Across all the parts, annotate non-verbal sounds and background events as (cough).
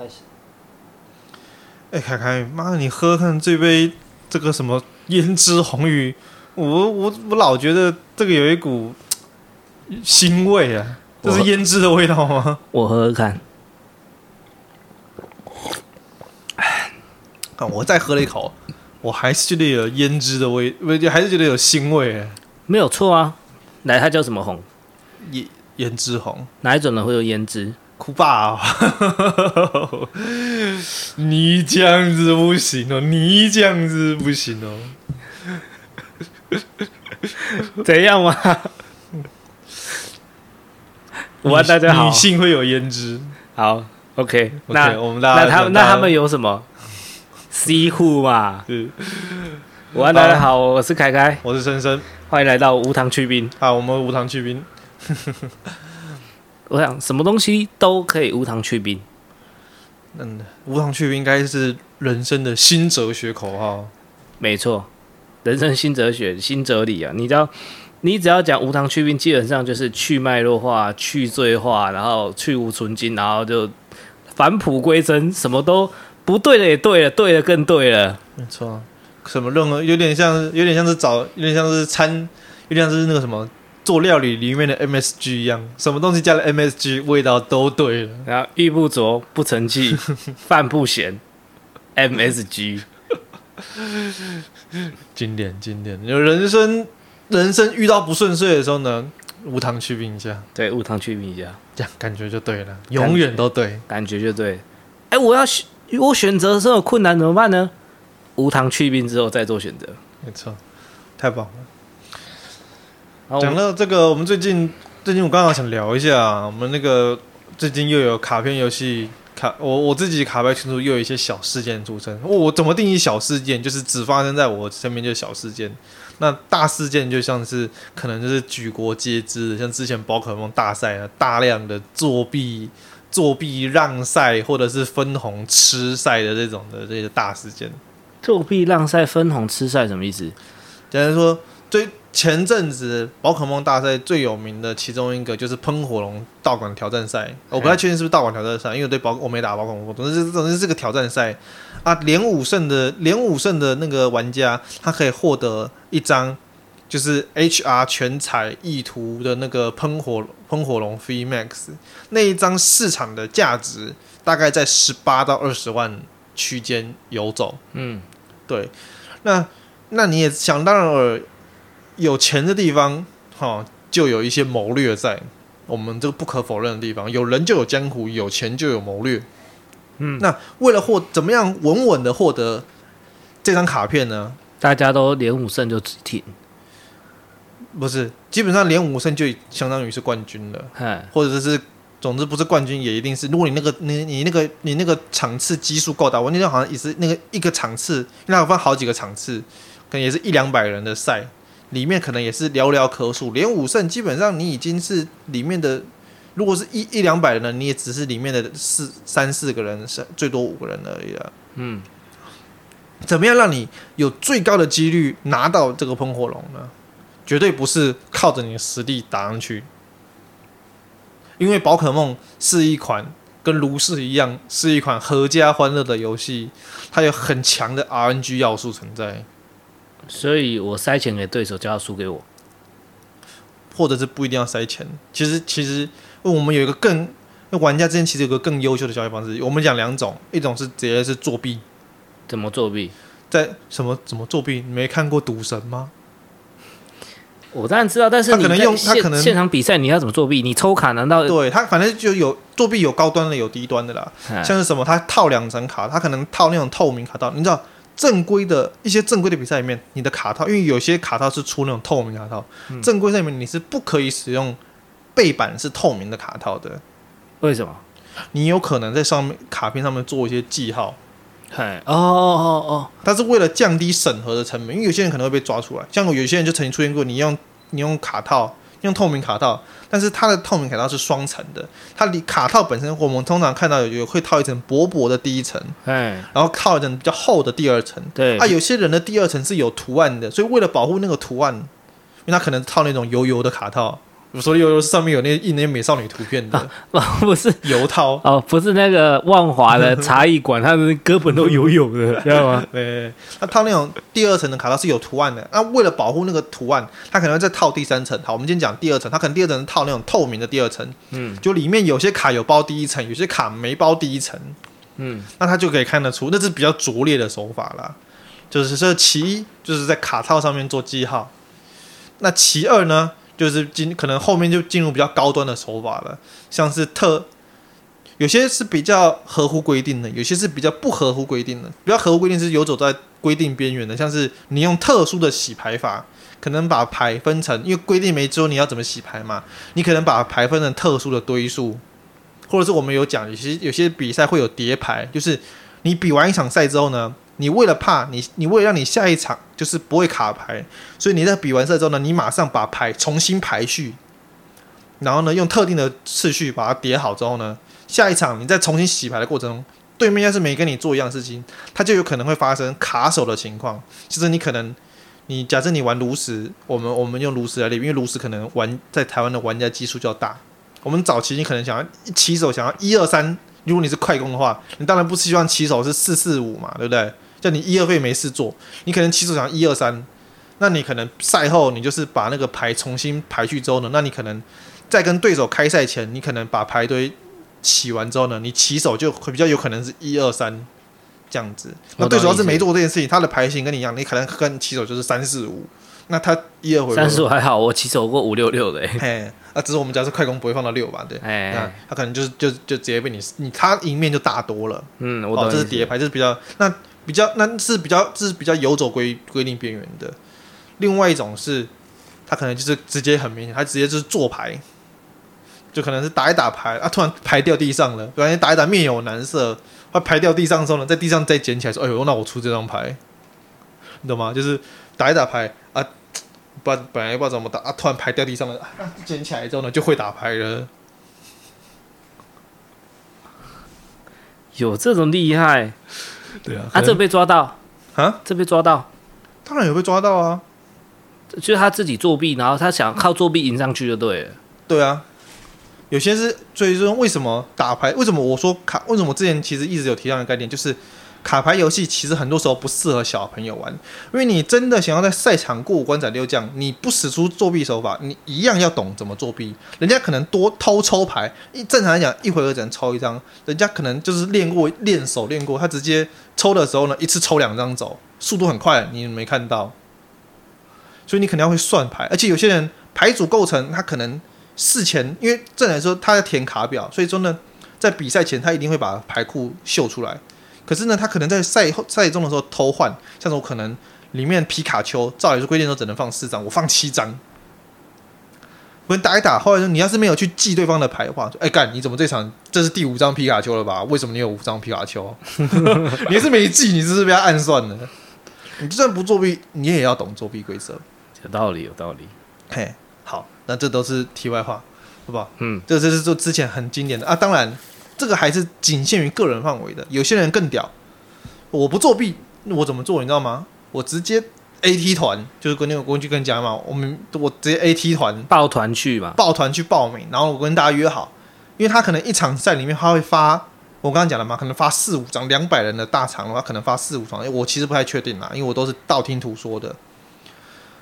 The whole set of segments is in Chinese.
开始。哎，凯凯，妈，你喝看这杯这个什么胭脂红鱼，我我我老觉得这个有一股腥味啊，这是胭脂的味道吗？(laughs) 我喝喝看。(clears throat) 啊，我再喝了一口，我还是觉得有胭脂的味，不，还是觉得有腥味。没有错啊，来，它叫什么红？胭胭脂红，哪一种人会有胭脂？酷爸，(laughs) 你这样子不行哦，你这样子不行哦，(laughs) 怎样嘛？午安，大家好。女性会有胭脂，好，OK, okay。那我们大家那他那他们有什么？西湖嘛。是。午安，大家好，我是凯凯，我是深深，欢迎来到无糖去冰。好，我们无糖去冰。我想什么东西都可以无糖去冰。嗯，无糖去冰应该是人生的新哲学口号。没错，人生新哲学、新哲理啊！你知道，你只要讲无糖去冰，基本上就是去脉络化、去罪化，然后去无存菁，然后就返璞归真，什么都不对的也对了，对的更对了。没错，什么任何有点像，有点像是找，有点像是参，有点像是那个什么。做料理里面的 MSG 一样，什么东西加了 MSG，味道都对了。然后玉不琢不成器，(laughs) 饭不咸，MSG，经典经典。有人生人生遇到不顺遂的时候呢，无糖去冰一下，对，无糖去冰一下，这样感觉就对了，永远都对，感觉就对。哎，我要选，我选择的时候有困难怎么办呢？无糖去冰之后再做选择，没错，太棒了。讲到这个，我们最近最近我刚好想聊一下，我们那个最近又有卡片游戏卡，我我自己卡牌群组又有一些小事件组成。我怎么定义小事件？就是只发生在我身边就是小事件。那大事件就像是可能就是举国皆知的，像之前宝可梦大赛啊，大量的作弊、作弊让赛或者是分红吃赛的这种的这些大事件。作弊让赛、分红吃赛什么意思？简单说，最。前阵子宝可梦大赛最有名的其中一个就是喷火龙道馆挑战赛，我不太确定是不是道馆挑战赛，因为对宝我没打宝可梦，总之总之是个挑战赛啊。连五胜的连五胜的那个玩家，他可以获得一张就是 HR 全彩意图的那个喷火喷火龙 VMAX 那一张市场的价值大概在十八到二十万区间游走。嗯，对，那那你也想当然了。有钱的地方，哈，就有一些谋略在。我们这个不可否认的地方，有人就有江湖，有钱就有谋略。嗯，那为了获怎么样稳稳的获得这张卡片呢？大家都连五胜就止停，不是，基本上连五胜就相当于是冠军了。嘿或者是，总之不是冠军也一定是。如果你那个你你那个你那个场次基数够大，我那天好像也是那个一个场次，那有分好几个场次，可能也是一两百人的赛。里面可能也是寥寥可数，连五胜基本上你已经是里面的，如果是一一两百人呢，你也只是里面的四三四个人，是最多五个人而已了。嗯，怎么样让你有最高的几率拿到这个喷火龙呢？绝对不是靠着你的实力打上去，因为宝可梦是一款跟炉石一样，是一款合家欢乐的游戏，它有很强的 RNG 要素存在。所以我塞钱给对手，叫他输给我，或者是不一定要塞钱。其实，其实我们有一个更，玩家之间其实有个更优秀的交易方式。我们讲两种，一种是直接是作弊。怎么作弊？在什么怎么作弊？你没看过赌神吗？我当然知道，但是他可能用他可能现场比赛，你要怎么作弊？你抽卡难道？对他反正就有作弊，有高端的，有低端的啦。嗯、像是什么，他套两层卡，他可能套那种透明卡套，你知道？正规的一些正规的比赛里面，你的卡套，因为有些卡套是出那种透明卡套，嗯、正规赛里面你是不可以使用背板是透明的卡套的。为什么？你有可能在上面卡片上面做一些记号。嗨，哦哦哦哦，它是为了降低审核的成本，因为有些人可能会被抓出来。像有些人就曾经出现过，你用你用卡套。用透明卡套，但是它的透明卡套是双层的。它里卡套本身，我们通常看到有有会套一层薄薄的第一层，哎，然后套一层比较厚的第二层。对啊，有些人的第二层是有图案的，所以为了保护那个图案，因为他可能套那种油油的卡套，我说的悠悠是上面有那印那些美少女图片的，啊、不是。油套。哦，不是那个万华的 (laughs) 茶艺馆，它的根本都游泳的，知道吗？(laughs) 对，那套那种第二层的卡套是有图案的，那为了保护那个图案，它可能会再套第三层。好，我们今天讲第二层，它可能第二层套那种透明的第二层，嗯，就里面有些卡有包第一层，有些卡没包第一层，嗯，那它就可以看得出，那是比较拙劣的手法啦。就是这其一，就是在卡套上面做记号，那其二呢？就是进可能后面就进入比较高端的手法了，像是特，有些是比较合乎规定的，有些是比较不合乎规定的。比较合乎规定是游走在规定边缘的，像是你用特殊的洗牌法，可能把牌分成，因为规定没说你要怎么洗牌嘛，你可能把牌分成特殊的堆数，或者是我们有讲，有些有些比赛会有叠牌，就是你比完一场赛之后呢。你为了怕你，你为了让你下一场就是不会卡牌，所以你在比完赛之后呢，你马上把牌重新排序，然后呢，用特定的次序把它叠好之后呢，下一场你再重新洗牌的过程中，对面要是没跟你做一样事情，他就有可能会发生卡手的情况。其实你可能，你假设你玩炉石，我们我们用炉石来例，因为炉石可能玩在台湾的玩家基数较大，我们早期你可能想要起手想要一二三，如果你是快攻的话，你当然不希望起手是四四五嘛，对不对？叫你一二费没事做，你可能起手想一二三，那你可能赛后你就是把那个牌重新排序之后呢，那你可能在跟对手开赛前，你可能把牌堆洗完之后呢，你起手就会比较有可能是一二三这样子。那对手要是没做这件事情，他的牌型跟你一样，你可能跟起手就是三四五，那他一二回三四五还好，我起手过五六六的，嘿，啊，只是我们家是快攻不会放到六吧？对，那他可能就是就就直接被你你他赢面就大多了。嗯，我哦，这是叠牌，这是比较那。比较那是比较这是比较游走规规定边缘的，另外一种是，他可能就是直接很明显，他直接就是做牌，就可能是打一打牌啊，突然牌掉地上了，不然打一打面有难色，他牌掉地上之后呢，在地上再捡起来说，哎呦，那我出这张牌，你懂吗？就是打一打牌啊，不本来不知道怎么打啊，突然牌掉地上了，捡起来之后呢，就会打牌了，有这种厉害。(laughs) 对啊，啊，这被抓到啊，这被抓到，当然有被抓到啊，就是他自己作弊，然后他想靠作弊赢上去就对了。对啊，有些是，最终为什么打牌？为什么我说卡？为什么我之前其实一直有提到的概念，就是。卡牌游戏其实很多时候不适合小朋友玩，因为你真的想要在赛场过五关斩六将，你不使出作弊手法，你一样要懂怎么作弊。人家可能多偷抽牌，一正常来讲一回合只能抽一张，人家可能就是练过练手练过，他直接抽的时候呢，一次抽两张走，速度很快，你没看到。所以你肯定要会算牌，而且有些人牌组构成他可能事前，因为正常来说他要填卡表，所以说呢，在比赛前他一定会把牌库秀出来。可是呢，他可能在赛后赛中的时候偷换，像是我可能里面皮卡丘，照理说规定说只能放四张，我放七张，我打一打，后来说你要是没有去记对方的牌的话，哎干，你怎么这场这是第五张皮卡丘了吧？为什么你有五张皮卡丘？(laughs) 你是没记，你是不是被他暗算了？你就算不作弊，你也要懂作弊规则。有道理，有道理。嘿，好，那这都是题外话，好不好？嗯，这这是做之前很经典的啊，当然。这个还是仅限于个人范围的，有些人更屌。我不作弊，我怎么做？你知道吗？我直接 AT 团，就是跟那个工具跟你讲嘛，我们我直接 AT 团抱团去嘛，抱团去报名，然后我跟大家约好，因为他可能一场赛里面他会发，我刚刚讲了嘛，可能发四五张，两百人的大场的话，可能发四五张，我其实不太确定啦，因为我都是道听途说的，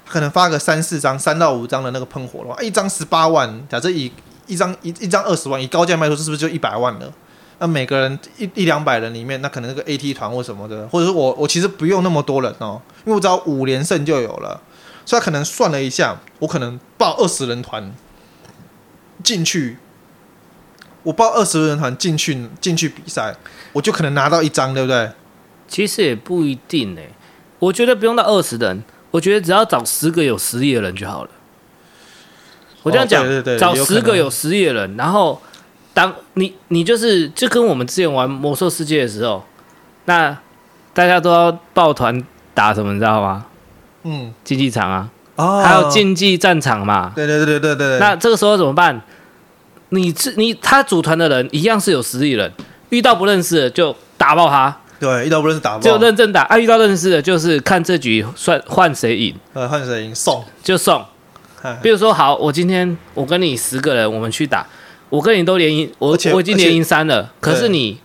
可能发个三四张，三到五张的那个喷火的话，一张十八万，假设以。一张一一张二十万，以高价卖出，是不是就一百万了？那每个人一一两百人里面，那可能那个 AT 团或什么的，或者是我我其实不用那么多人哦，因为我只要五连胜就有了。所以他可能算了一下，我可能报二十人团进去，我报二十人团进去进去比赛，我就可能拿到一张，对不对？其实也不一定诶，我觉得不用到二十人，我觉得只要找十个有实力的人就好了。我这样讲，哦、对对对，找十个有实力的人，然后当你你就是就跟我们之前玩魔兽世界的时候，那大家都要抱团打什么，你知道吗？嗯，竞技场啊，哦，还有竞技战场嘛。对对对对对对。那这个时候怎么办？你是你他组团的人一样是有实力的人，遇到不认识的就打爆他。对，遇到不认识打爆。就认真打啊！遇到认识的，就是看这局算换谁赢。呃，换谁赢送就送。(laughs) 比如说，好，我今天我跟你十个人，我们去打，我跟你都连赢，我我已经连赢三了，可是你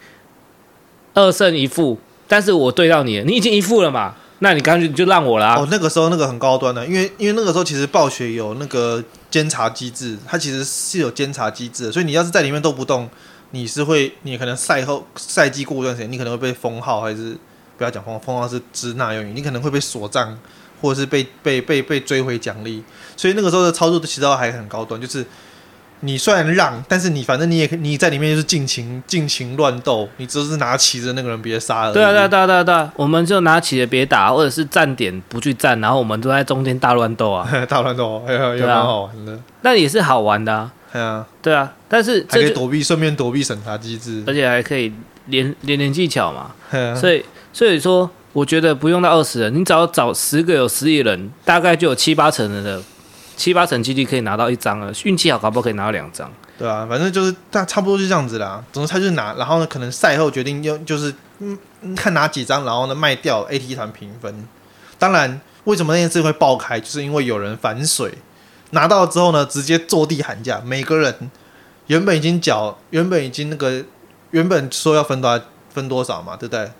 二胜一负，但是我对到你了，你已经一负了嘛？那你干脆就让我啦。哦，那个时候那个很高端的，因为因为那个时候其实暴雪有那个监察机制，它其实是有监察机制的，所以你要是在里面都不动，你是会，你可能赛后赛季过一段时间，你可能会被封号，还是不要讲封号，封号是支那用语，你可能会被锁账，或者是被被被被追回奖励，所以那个时候的操作其实还很高端，就是。你虽然让，但是你反正你也你在里面就是尽情尽情乱斗，你只是拿旗子那个人别杀了。对啊对啊对啊对啊对啊，我们就拿起了别打，或者是站点不去站，然后我们都在中间大乱斗啊，(laughs) 大乱斗，哎呀，也蛮好玩的。那也是好玩的啊。对啊，对啊，但是还可以躲避，顺便躲避审查机制，而且还可以连连连技巧嘛。所以所以说，我觉得不用到二十人，你只要找十个有实力人，大概就有七八成人的。七八成几率可以拿到一张了，运气好，搞不好可以拿到两张。对啊，反正就是大差不多就这样子啦。总之他就是拿，然后呢，可能赛后决定用，就是嗯，看拿几张，然后呢卖掉 AT 团评分。当然，为什么那件事会爆开，就是因为有人反水，拿到之后呢，直接坐地喊价。每个人原本已经缴，原本已经那个，原本说要分多分多少嘛，对不对？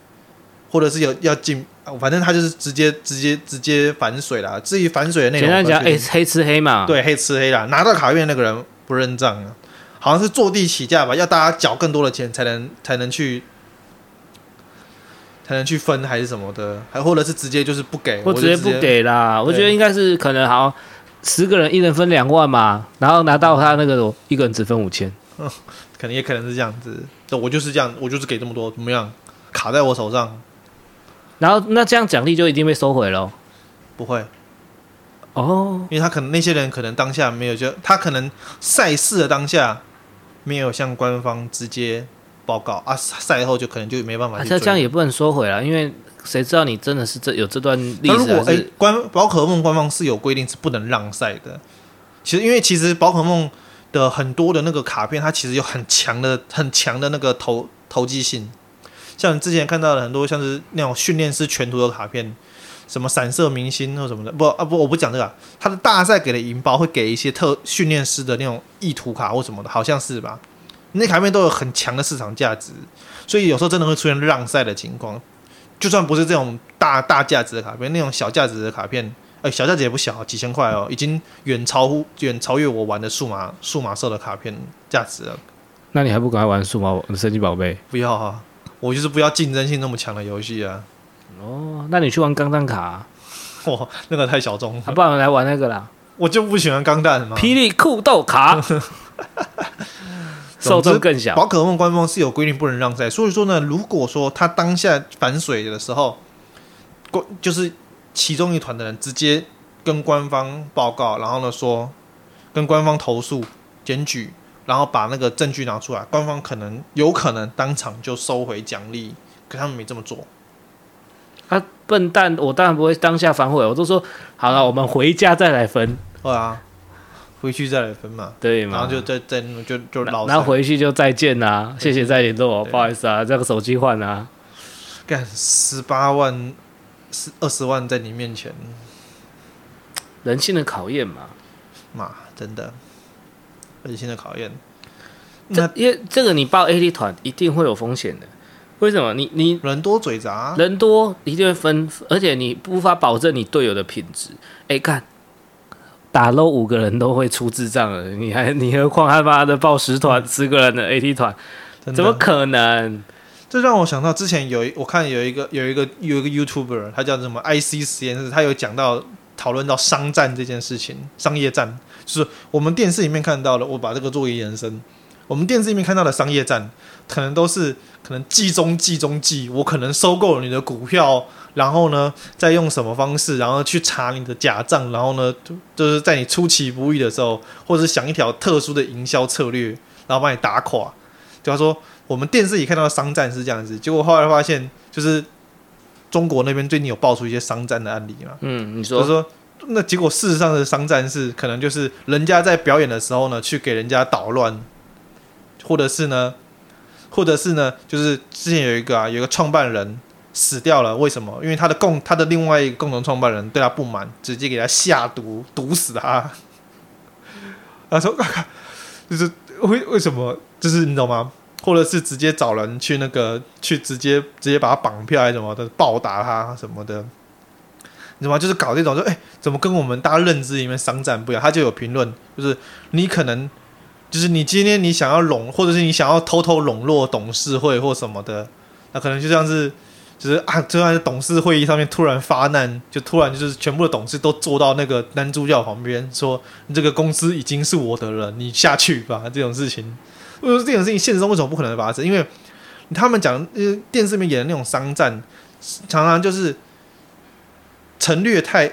或者是有要进。反正他就是直接直接直接反水啦。至于反水的内容，简单讲，诶，黑吃黑嘛。对，黑吃黑啦。拿到卡片那个人不认账啊，好像是坐地起价吧，要大家缴更多的钱才能才能去才能去分还是什么的，还或者是直接就是不给，我直接不给啦。我觉得应该是可能好十个人一人分两万嘛，然后拿到他那个一个人只分五千，嗯，(laughs) 可能也可能是这样子。我就是这样，我就是给这么多，怎么样？卡在我手上。然后那这样奖励就一定被收回了？不会，哦，因为他可能那些人可能当下没有，就他可能赛事的当下没有向官方直接报告啊，赛后就可能就没办法。这样也不能收回了，因为谁知道你真的是这有这段历史？如果哎，官宝可梦官方是有规定是不能让赛的。其实因为其实宝可梦的很多的那个卡片，它其实有很强的很强的那个投投机性。像之前看到的很多像是那种训练师全图的卡片，什么闪射明星或什么的，不啊不，我不讲这个，他的大赛给的银包会给一些特训练师的那种意图卡或什么的，好像是吧？那卡片都有很强的市场价值，所以有时候真的会出现让赛的情况。就算不是这种大大价值的卡片，那种小价值的卡片，哎、欸，小价值也不小，几千块哦，已经远超乎远超越我玩的数码数码社的卡片价值了。那你还不赶快玩数码神奇宝贝？不要哈。我就是不要竞争性那么强的游戏啊！哦，那你去玩钢弹卡、啊？(laughs) 哇，那个太小众了。啊、不然来玩那个啦。我就不喜欢钢弹嘛。霹雳酷斗卡，(laughs) 受众更小。宝可梦官方是有规定不能让赛，所以说呢，如果说他当下反水的时候，就是其中一团的人直接跟官方报告，然后呢说跟官方投诉检举。然后把那个证据拿出来，官方可能有可能当场就收回奖励，可他们没这么做。啊，笨蛋！我当然不会当下反悔，我都说好了，我们回家再来分。对啊，回去再来分嘛。对嘛，然后就再再就就老。然后回去就再见啦、啊，谢谢再联络，不好意思啊，这个手机换啊。干十八万，十二十万在你面前，人性的考验嘛，嘛，真的。人性的考验，那因为这个你报 AT 团一定会有风险的。为什么？你你人多嘴杂，人多一定会分，而且你无法保证你队友的品质。哎，看打 low 五个人都会出智障了，你还你何况他妈的报十团十个人的 AT 团，怎么可能？这让我想到之前有一我看有一个有一个有一个 YouTuber，他叫什么 IC 实验室，他有讲到讨论到商战这件事情，商业战。就是我们电视里面看到的，我把这个作为延伸。我们电视里面看到的商业战，可能都是可能计中计中计，我可能收购了你的股票，然后呢，再用什么方式，然后去查你的假账，然后呢，就是在你出其不意的时候，或者是想一条特殊的营销策略，然后把你打垮。就他说，我们电视里看到的商战是这样子，结果后来发现，就是中国那边最近有爆出一些商战的案例嘛。嗯，你说。就是说那结果，事实上的商战是可能就是人家在表演的时候呢，去给人家捣乱，或者是呢，或者是呢，就是之前有一个啊，有一个创办人死掉了，为什么？因为他的共他的另外一个共同创办人对他不满，直接给他下毒，毒死他。他说，(laughs) 就是为为什么，就是你懂吗？或者是直接找人去那个去直接直接把他绑票还是什么的，暴打他什么的，你知道吗？就是搞这种，就哎、怎么跟我们大家认知里面商战不一样？他就有评论，就是你可能就是你今天你想要笼，或者是你想要偷偷笼络董事会或什么的，那可能就像是。就是啊，就在董事会议上面突然发难，就突然就是全部的董事都坐到那个男主角旁边，说这个公司已经是我的了，你下去吧。这种事情，为什么这种事情现实中为什么不可能发生？因为他们讲，呃，电视里面演的那种商战，常常就是层略太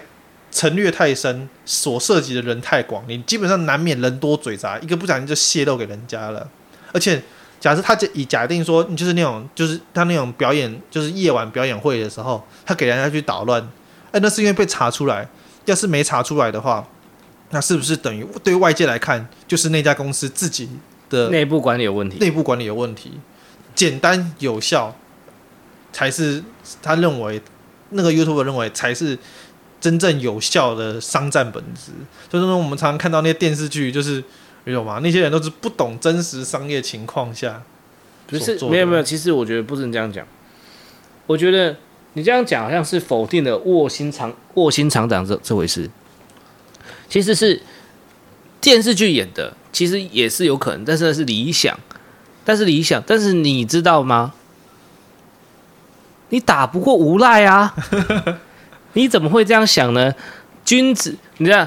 层略太深，所涉及的人太广，你基本上难免人多嘴杂，一个不小心就泄露给人家了，而且。假设他以假定说，你就是那种，就是他那种表演，就是夜晚表演会的时候，他给人家去捣乱，哎，那是因为被查出来。要是没查出来的话，那是不是等于对外界来看，就是那家公司自己的内部管理有问题？内部管理有问题，简单有效才是他认为那个 YouTuber 认为才是真正有效的商战本质。就是说，我们常常看到那些电视剧，就是。没有吗？那些人都是不懂真实商业情况下，不是没有没有。其实我觉得不能这样讲。我觉得你这样讲好像是否定了卧薪尝卧薪尝胆这这回事。其实是电视剧演的，其实也是有可能，但是那是理想，但是理想，但是你知道吗？你打不过无赖啊！(laughs) 你怎么会这样想呢？君子，你这样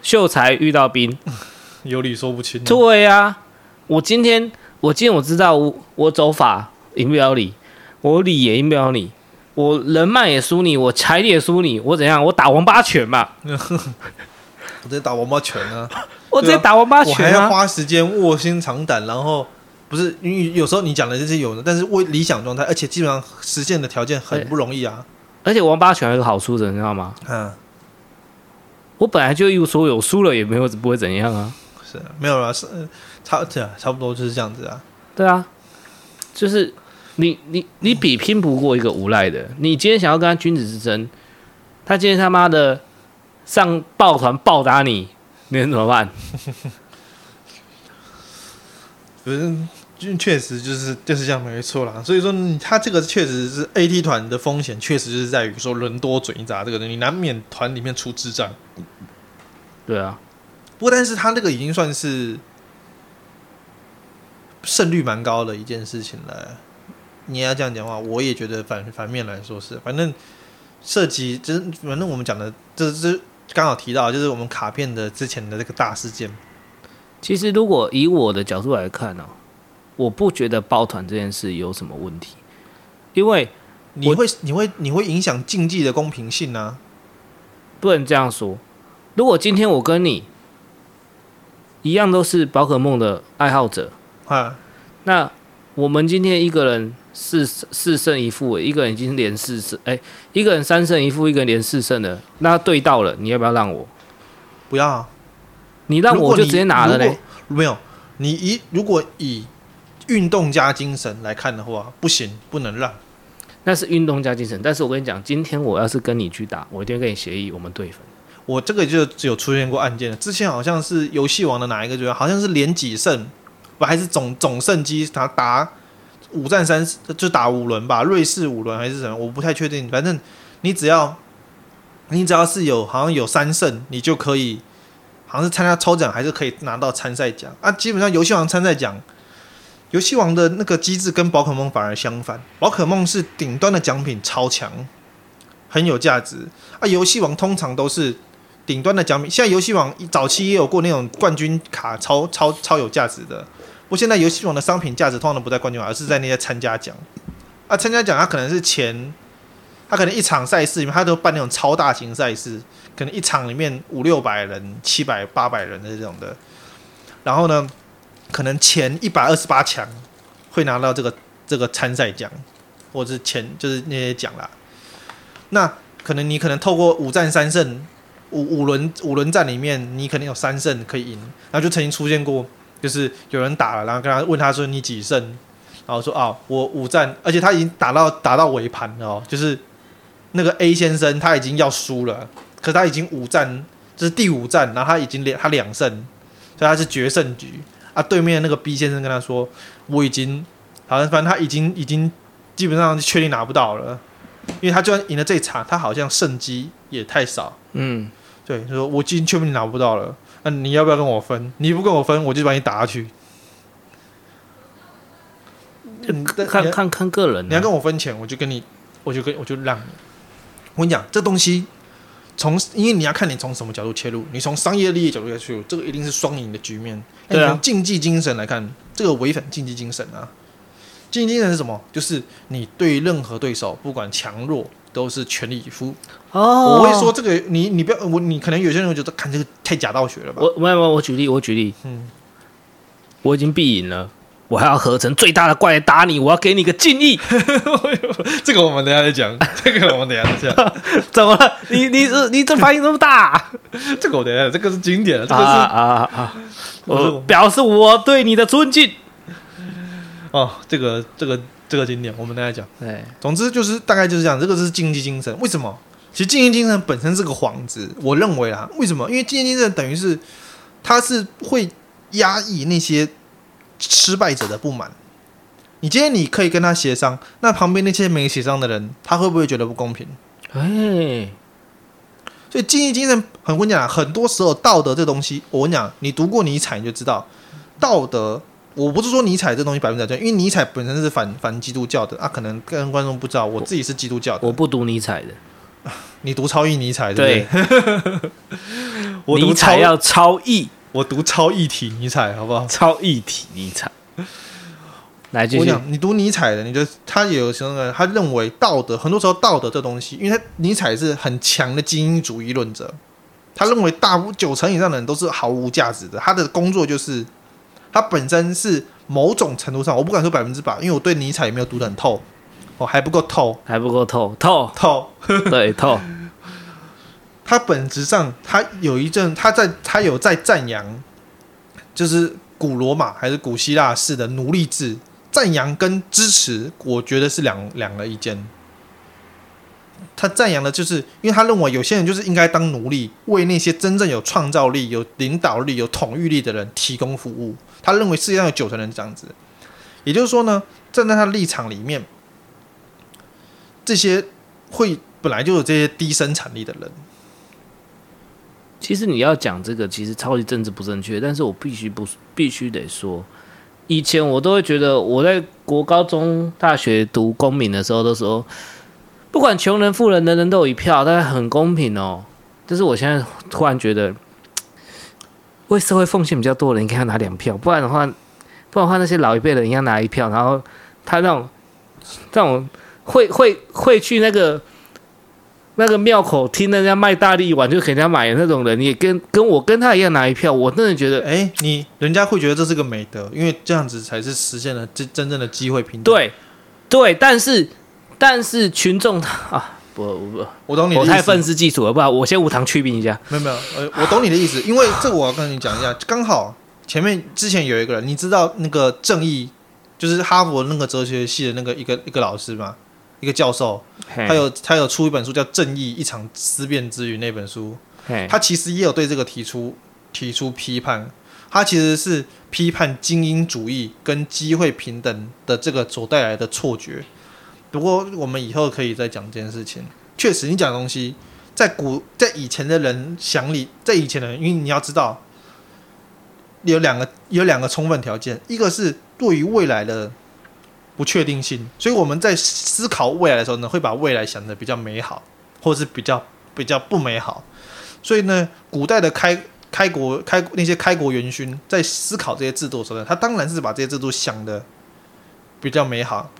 秀才遇到兵。有理说不清。对呀、啊，我今天我今天我知道我我走法赢不了你，我理也赢不了你，我人脉也输你，我财力也输你，我怎样？我打王八拳嘛！(laughs) 我直接打王八拳啊！(laughs) 我直接打王八拳、啊，我还要花时间卧薪尝胆，然后不是因为有时候你讲的这些有的，但是为理想状态，而且基本上实现的条件很不容易啊！而且王八拳有个好处的，你知道吗？嗯，我本来就一无所有输了也没有不会怎样啊。是没有了，是差对啊，差不多就是这样子啊。对啊，就是你你你比拼不过一个无赖的。你今天想要跟他君子之争，他今天他妈的上抱团暴打你，你能怎么办？(laughs) 反正确实就是就是这样，没错啦。所以说，他这个确实是 AT 团的风险，确实就是在于说人多嘴杂这个东西，你难免团里面出智障。对啊。不过，但是他那个已经算是胜率蛮高的一件事情了。你要这样讲话，我也觉得反反面来说是，反正涉及就是反正我们讲的，这这刚好提到，就是我们卡片的之前的这个大事件。其实，如果以我的角度来看呢、哦，我不觉得抱团这件事有什么问题，因为你会你会你会影响竞技的公平性呢、啊。不能这样说。如果今天我跟你。一样都是宝可梦的爱好者啊，那我们今天一个人四四胜一负，一个人已经连四胜，哎，一个人三胜一负，一个人连四胜了，那对到了，你要不要让我？不要啊，你让我就直接拿了嘞。没有，你一如果以运动家精神来看的话，不行，不能让。那是运动家精神，但是我跟你讲，今天我要是跟你去打，我一定会跟你协议，我们对分。我这个就只有出现过案件了，之前好像是游戏王的哪一个就好像是连几胜，不还是总总胜绩，他打五战三就打五轮吧，瑞士五轮还是什么，我不太确定。反正你只要你只要是有好像有三胜，你就可以好像是参加抽奖，还是可以拿到参赛奖啊。基本上游戏王参赛奖，游戏王的那个机制跟宝可梦反而相反，宝可梦是顶端的奖品超强，很有价值啊。游戏王通常都是。顶端的奖品，现在游戏王早期也有过那种冠军卡超，超超有价值的。不过现在游戏王的商品价值通常都不在冠军，而是在那些参加奖。啊，参加奖它可能是钱，它可能一场赛事里面，它都办那种超大型赛事，可能一场里面五六百人、七百八百人的这种的。然后呢，可能前一百二十八强会拿到这个这个参赛奖，或者是前就是那些奖啦。那可能你可能透过五战三胜。五五轮五轮战里面，你肯定有三胜可以赢，然后就曾经出现过，就是有人打了，然后跟他问他说你几胜，然后说啊我五战，而且他已经打到打到尾盘了哦，就是那个 A 先生他已经要输了，可他已经五战，就是第五战，然后他已经连他两胜，所以他是决胜局啊。对面那个 B 先生跟他说：“我已经，好像反正他已经已经基本上确定拿不到了，因为他就算赢了这一场，他好像胜机也太少。”嗯，对，他说：“我已经确定拿不到了，那你要不要跟我分？你不跟我分，我就把你打下去。”看看看个人，你要跟我分钱，我就跟你，我就跟我就让你。我跟你讲，这东西从因为你要看你从什么角度切入，你从商业利益角度来切入，这个一定是双赢的局面。对啊，从竞技精神来看，这个违反竞技精神啊！竞技精神是什么？就是你对任何对手，不管强弱，都是全力以赴。哦，我会说这个，你你不要我，你可能有些人会觉得看这个太假道学了吧？我没有，我举例，我举例，嗯，我已经必赢了。我还要合成最大的怪来打你，我要给你个敬意。(laughs) 这个我们等下再讲，(laughs) 这个我们等下再讲。(laughs) 怎么了？你你是你这反应这么大？这个我等下，这个是经典的，这个是啊啊啊！我表示我对你的尊敬。哦，这个这个这个经典，我们等下讲。对，总之就是大概就是这样，这个是竞技精神。为什么？其实竞技精神本身是个幌子，我认为啊，为什么？因为竞技精神等于是它是会压抑那些。失败者的不满，你今天你可以跟他协商，那旁边那些没协商的人，他会不会觉得不公平？哎，所以竞技精神很关键，很多时候道德这东西，我跟你讲，你读过尼采你就知道，道德，我不是说尼采这东西百分之百对，因为尼采本身是反反基督教的啊，可能跟观众不知道，我自己是基督教的，我，我不读尼采的，(laughs) 你读超译尼采对不对？(laughs) 我尼采要超译。我读超一体尼采，好不好？超一体尼采，来继续，我讲，你读尼采的，你就他有时候呢？他认为道德，很多时候道德这东西，因为他尼采是很强的精英主义论者，他认为大九成以上的人都是毫无价值的。他的工作就是，他本身是某种程度上，我不敢说百分之百，因为我对尼采也没有读得很透，哦，还不够透，还不够透，(laughs) 透透，对透。他本质上，他有一阵，他在他有在赞扬，就是古罗马还是古希腊式的奴隶制，赞扬跟支持，我觉得是两两个意见。他赞扬的就是，因为他认为有些人就是应该当奴隶，为那些真正有创造力、有领导力、有统御力的人提供服务。他认为世界上有九成人这样子，也就是说呢，站在他的立场里面，这些会本来就有这些低生产力的人。其实你要讲这个，其实超级政治不正确。但是我必须不必须得说，以前我都会觉得，我在国高中、大学读公民的时候，都说不管穷人、富人，人人都有一票，大家很公平哦。但是我现在突然觉得，为社会奉献比较多的人应该要拿两票，不然的话，不然的话那些老一辈的人应该拿一票，然后他那种这种会会会去那个。那个庙口听人家卖大力丸就给人家买的那种人，你也跟跟我跟他一样拿一票，我真的觉得，哎、欸，你人家会觉得这是个美德，因为这样子才是实现了真真正的机会平等。对，对，但是但是群众 (laughs) 啊，不不，我懂你的意思，我太愤世嫉俗了，不然我先无糖去冰一下。没有没有，呃，我懂你的意思，因为这个我要跟你讲一下，刚好前面之前有一个人，你知道那个正义，就是哈佛那个哲学系的那个一个一个老师吗？一个教授，他有他有出一本书叫《正义：一场思辨之旅》那本书，他其实也有对这个提出提出批判。他其实是批判精英主义跟机会平等的这个所带来的错觉。不过我们以后可以再讲这件事情。确实，你讲的东西在古在以前的人想里，在以前的人，因为你要知道有两个有两个充分条件，一个是对于未来的。不确定性，所以我们在思考未来的时候呢，会把未来想得比较美好，或者是比较比较不美好。所以呢，古代的开开国开那些开国元勋在思考这些制度的时候呢，他当然是把这些制度想得比较美好。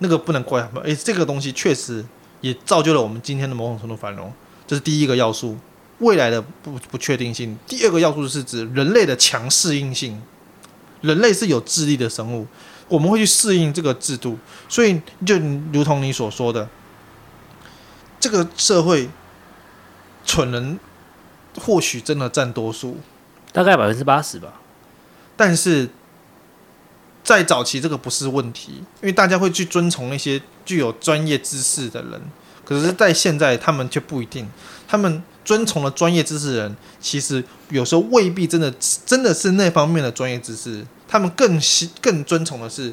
那个不能怪他们，诶，这个东西确实也造就了我们今天的某种程度繁荣。这是第一个要素，未来的不不确定性。第二个要素是指人类的强适应性，人类是有智力的生物。我们会去适应这个制度，所以就如同你所说的，这个社会蠢人或许真的占多数，大概百分之八十吧。但是在早期，这个不是问题，因为大家会去遵从那些具有专业知识的人。可是，在现在，他们却不一定。他们遵从了专业知识的人，其实有时候未必真的真的是那方面的专业知识，他们更希更遵从的是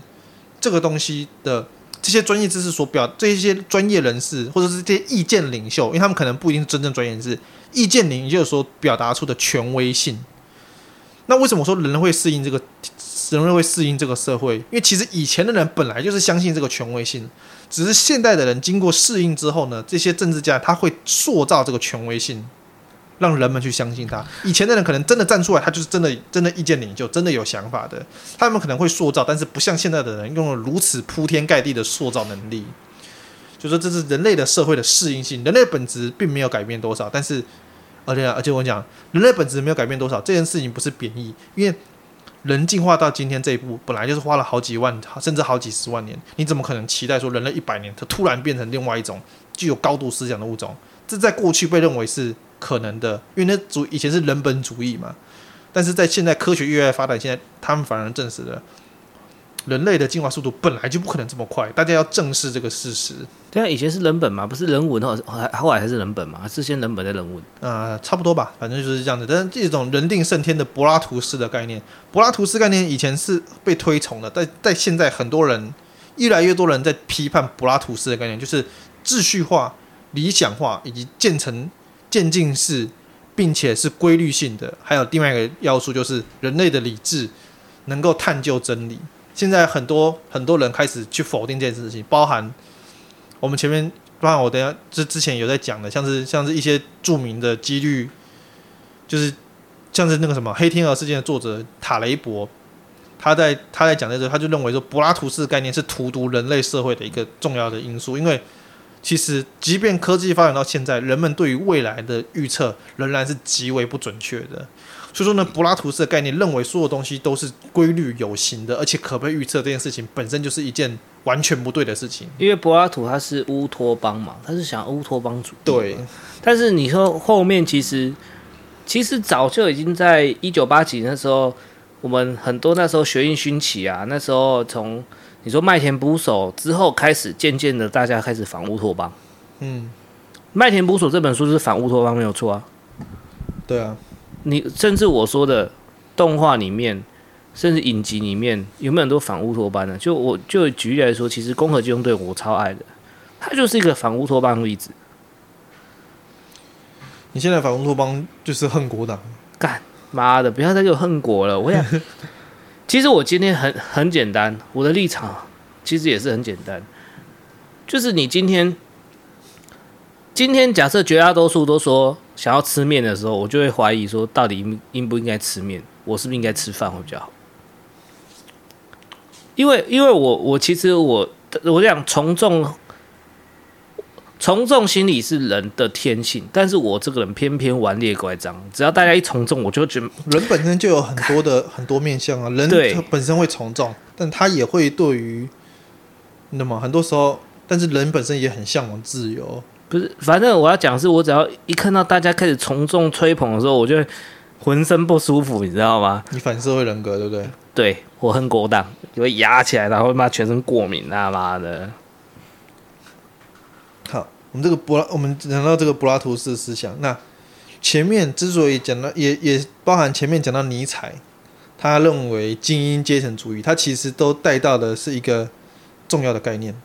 这个东西的这些专业知识所表这些专业人士或者是这些意见领袖，因为他们可能不一定真正专业人士，意见领袖所表达出的权威性。那为什么说人类会适应这个？人类会适应这个社会，因为其实以前的人本来就是相信这个权威性，只是现代的人经过适应之后呢，这些政治家他会塑造这个权威性，让人们去相信他。以前的人可能真的站出来，他就是真的真的意见领袖，真的有想法的，他们可能会塑造，但是不像现在的人用了如此铺天盖地的塑造能力。就说这是人类的社会的适应性，人类本质并没有改变多少，但是而且而且我讲人类本质没有改变多少，这件事情不是贬义，因为。人进化到今天这一步，本来就是花了好几万甚至好几十万年。你怎么可能期待说人类一百年，它突然变成另外一种具有高度思想的物种？这在过去被认为是可能的，因为那主以前是人本主义嘛。但是在现在科学越来越发展，现在他们反而证实了。人类的进化速度本来就不可能这么快，大家要正视这个事实。对啊，以前是人本嘛，不是人文，后后后来还是人本嘛，还是先人本再人文？啊、呃，差不多吧，反正就是这样子。但是这种人定胜天的柏拉图式的概念，柏拉图式概念以前是被推崇的，但在现在很多人越来越多人在批判柏拉图式的概念，就是秩序化、理想化以及建成渐进式，并且是规律性的。还有另外一个要素就是人类的理智能够探究真理。现在很多很多人开始去否定这件事情，包含我们前面，包含我等下之之前有在讲的，像是像是一些著名的几率，就是像是那个什么黑天鹅事件的作者塔雷伯，他在他在讲的时候，他就认为说柏拉图式概念是荼毒人类社会的一个重要的因素，因为其实即便科技发展到现在，人们对于未来的预测仍然是极为不准确的。所以说呢，柏拉图式的概念认为所有东西都是规律有形的，而且可被预测。这件事情本身就是一件完全不对的事情。因为柏拉图他是乌托邦嘛，他是想乌托邦主义。对。但是你说后面其实其实早就已经在一九八几年的时候，我们很多那时候学运兴起啊，那时候从你说麦田捕手之后开始，渐渐的大家开始反乌托邦。嗯。麦田捕手这本书是反乌托邦没有错啊。对啊。你甚至我说的动画里面，甚至影集里面，有没有很多反乌托邦的？就我就举例来说，其实《攻壳机动队》我超爱的，它就是一个反乌托邦的例子。你现在反乌托邦就是恨国党，干妈的，不要再给我恨国了！我想，其实我今天很很简单，我的立场其实也是很简单，就是你今天。今天假设绝大多数都说想要吃面的时候，我就会怀疑说，到底应应不应该吃面？我是不是应该吃饭会比较好？因为，因为我我其实我我想从众，从众心理是人的天性，但是我这个人偏偏顽劣乖张，只要大家一从众，我就觉得人本身就有很多的 (laughs) 很多面相啊，人他本身会从众，但他也会对于那么很多时候，但是人本身也很向往自由。不是，反正我要讲是，我只要一看到大家开始从众吹捧的时候，我就浑身不舒服，你知道吗？你反社会人格，对不对？对，我很勾当，就会压起来，然后妈全身过敏，他妈的。好，我们这个柏拉，我们讲到这个柏拉图式思想，那前面之所以讲到，也也包含前面讲到尼采，他认为精英阶层主义，他其实都带到的是一个重要的概念。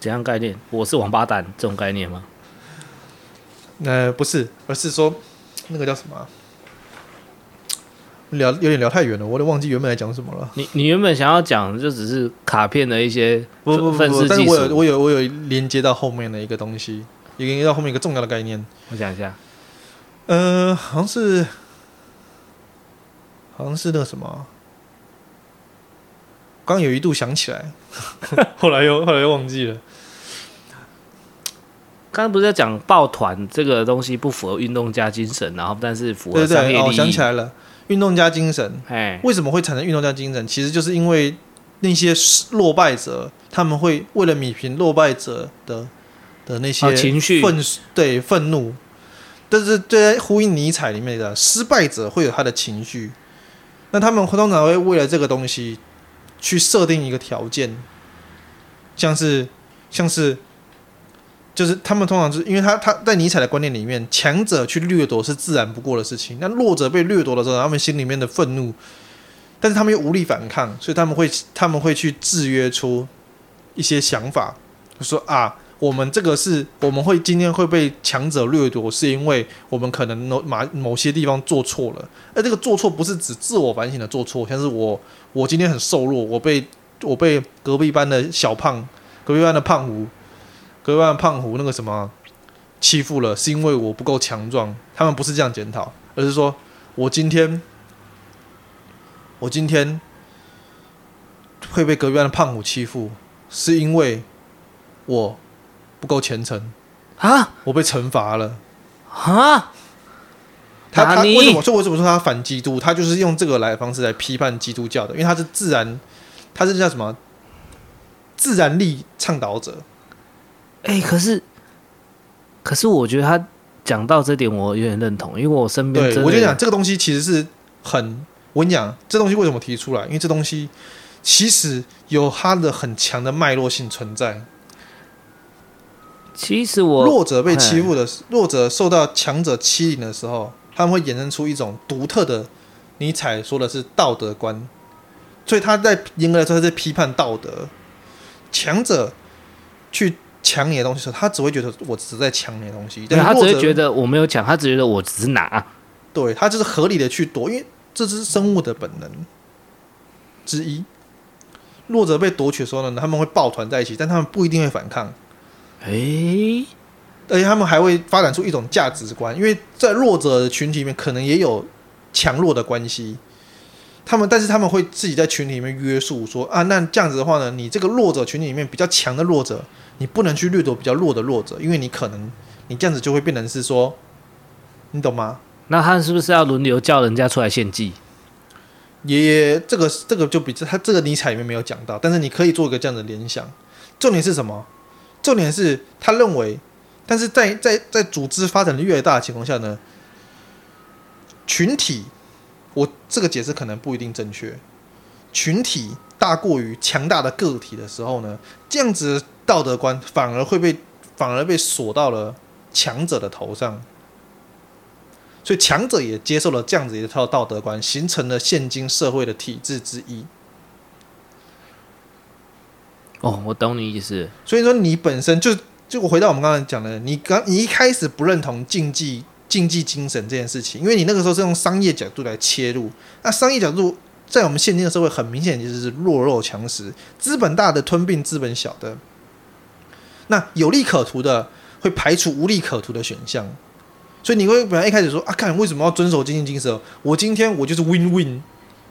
怎样概念？我是王八蛋这种概念吗？呃，不是，而是说那个叫什么、啊？聊有点聊太远了，我都忘记原本来讲什么了。你你原本想要讲的就只是卡片的一些不不不，不，但是我有我有我有连接到后面的一个东西，也连接到后面一个重要的概念。我想一下，呃，好像是好像是那个什么。刚有一度想起来，(laughs) 后来又后来又忘记了。刚刚不是在讲抱团这个东西不符合运动家精神，然后但是符合商业利益。对对对，哦，想起来了，运动家精神。哎，为什么会产生运动家精神？其实就是因为那些落败者，他们会为了米平落败者的的那些、哦、情绪愤，对愤怒。但是在呼应尼采里面的失败者会有他的情绪，那他们通常会为了这个东西。去设定一个条件，像是像是就是他们通常是因为他他在尼采的观念里面，强者去掠夺是自然不过的事情。那弱者被掠夺的时候，他们心里面的愤怒，但是他们又无力反抗，所以他们会他们会去制约出一些想法，就说啊，我们这个是我们会今天会被强者掠夺，是因为我们可能某某某些地方做错了。而这个做错不是指自我反省的做错，像是我我今天很瘦弱，我被我被隔壁班的小胖，隔壁班的胖虎。隔壁班胖虎那个什么欺负了，是因为我不够强壮。他们不是这样检讨，而是说我今天我今天会被隔壁班的胖虎欺负，是因为我不够虔诚啊！我被惩罚了啊！他他为什么说为什么说他反基督？他就是用这个来方式来批判基督教的，因为他是自然，他是叫什么自然力倡导者。哎、欸，可是，可是我觉得他讲到这点，我有点认同，因为我身边，对我就讲这个东西其实是很，我跟你讲，这东西为什么提出来？因为这东西其实有它的很强的脉络性存在。其实我弱者被欺负的，弱者受到强者欺凌的时候，他们会衍生出一种独特的尼采说的是道德观，所以他在严格来说，他在批判道德，强者去。抢你的东西的时候，他只会觉得我只是在抢你的东西，但他只会觉得我没有抢，他只觉得我只是拿。对，他就是合理的去夺，因为这是生物的本能之一。弱者被夺取的时候呢，他们会抱团在一起，但他们不一定会反抗。诶、欸，而且他们还会发展出一种价值观，因为在弱者的群体里面，可能也有强弱的关系。他们，但是他们会自己在群体里面约束说啊，那这样子的话呢，你这个弱者群体里面比较强的弱者。你不能去掠夺比较弱的弱者，因为你可能你这样子就会变成是说，你懂吗？那他是不是要轮流叫人家出来献祭？也这个这个就比他这个尼采里面没有讲到，但是你可以做一个这样的联想。重点是什么？重点是他认为，但是在在在组织发展的越大的情况下呢，群体，我这个解释可能不一定正确。群体大过于强大的个体的时候呢，这样子。道德观反而会被反而被锁到了强者的头上，所以强者也接受了这样子一套道德观，形成了现今社会的体制之一。哦，我懂你意思。所以说，你本身就就我回到我们刚才讲的，你刚你一开始不认同竞技竞技精神这件事情，因为你那个时候是用商业角度来切入，那商业角度在我们现今的社会很明显就是弱肉强食，资本大的吞并资本小的。那有利可图的会排除无利可图的选项，所以你会本来一开始说啊，看为什么要遵守经济精神？我今天我就是 win win，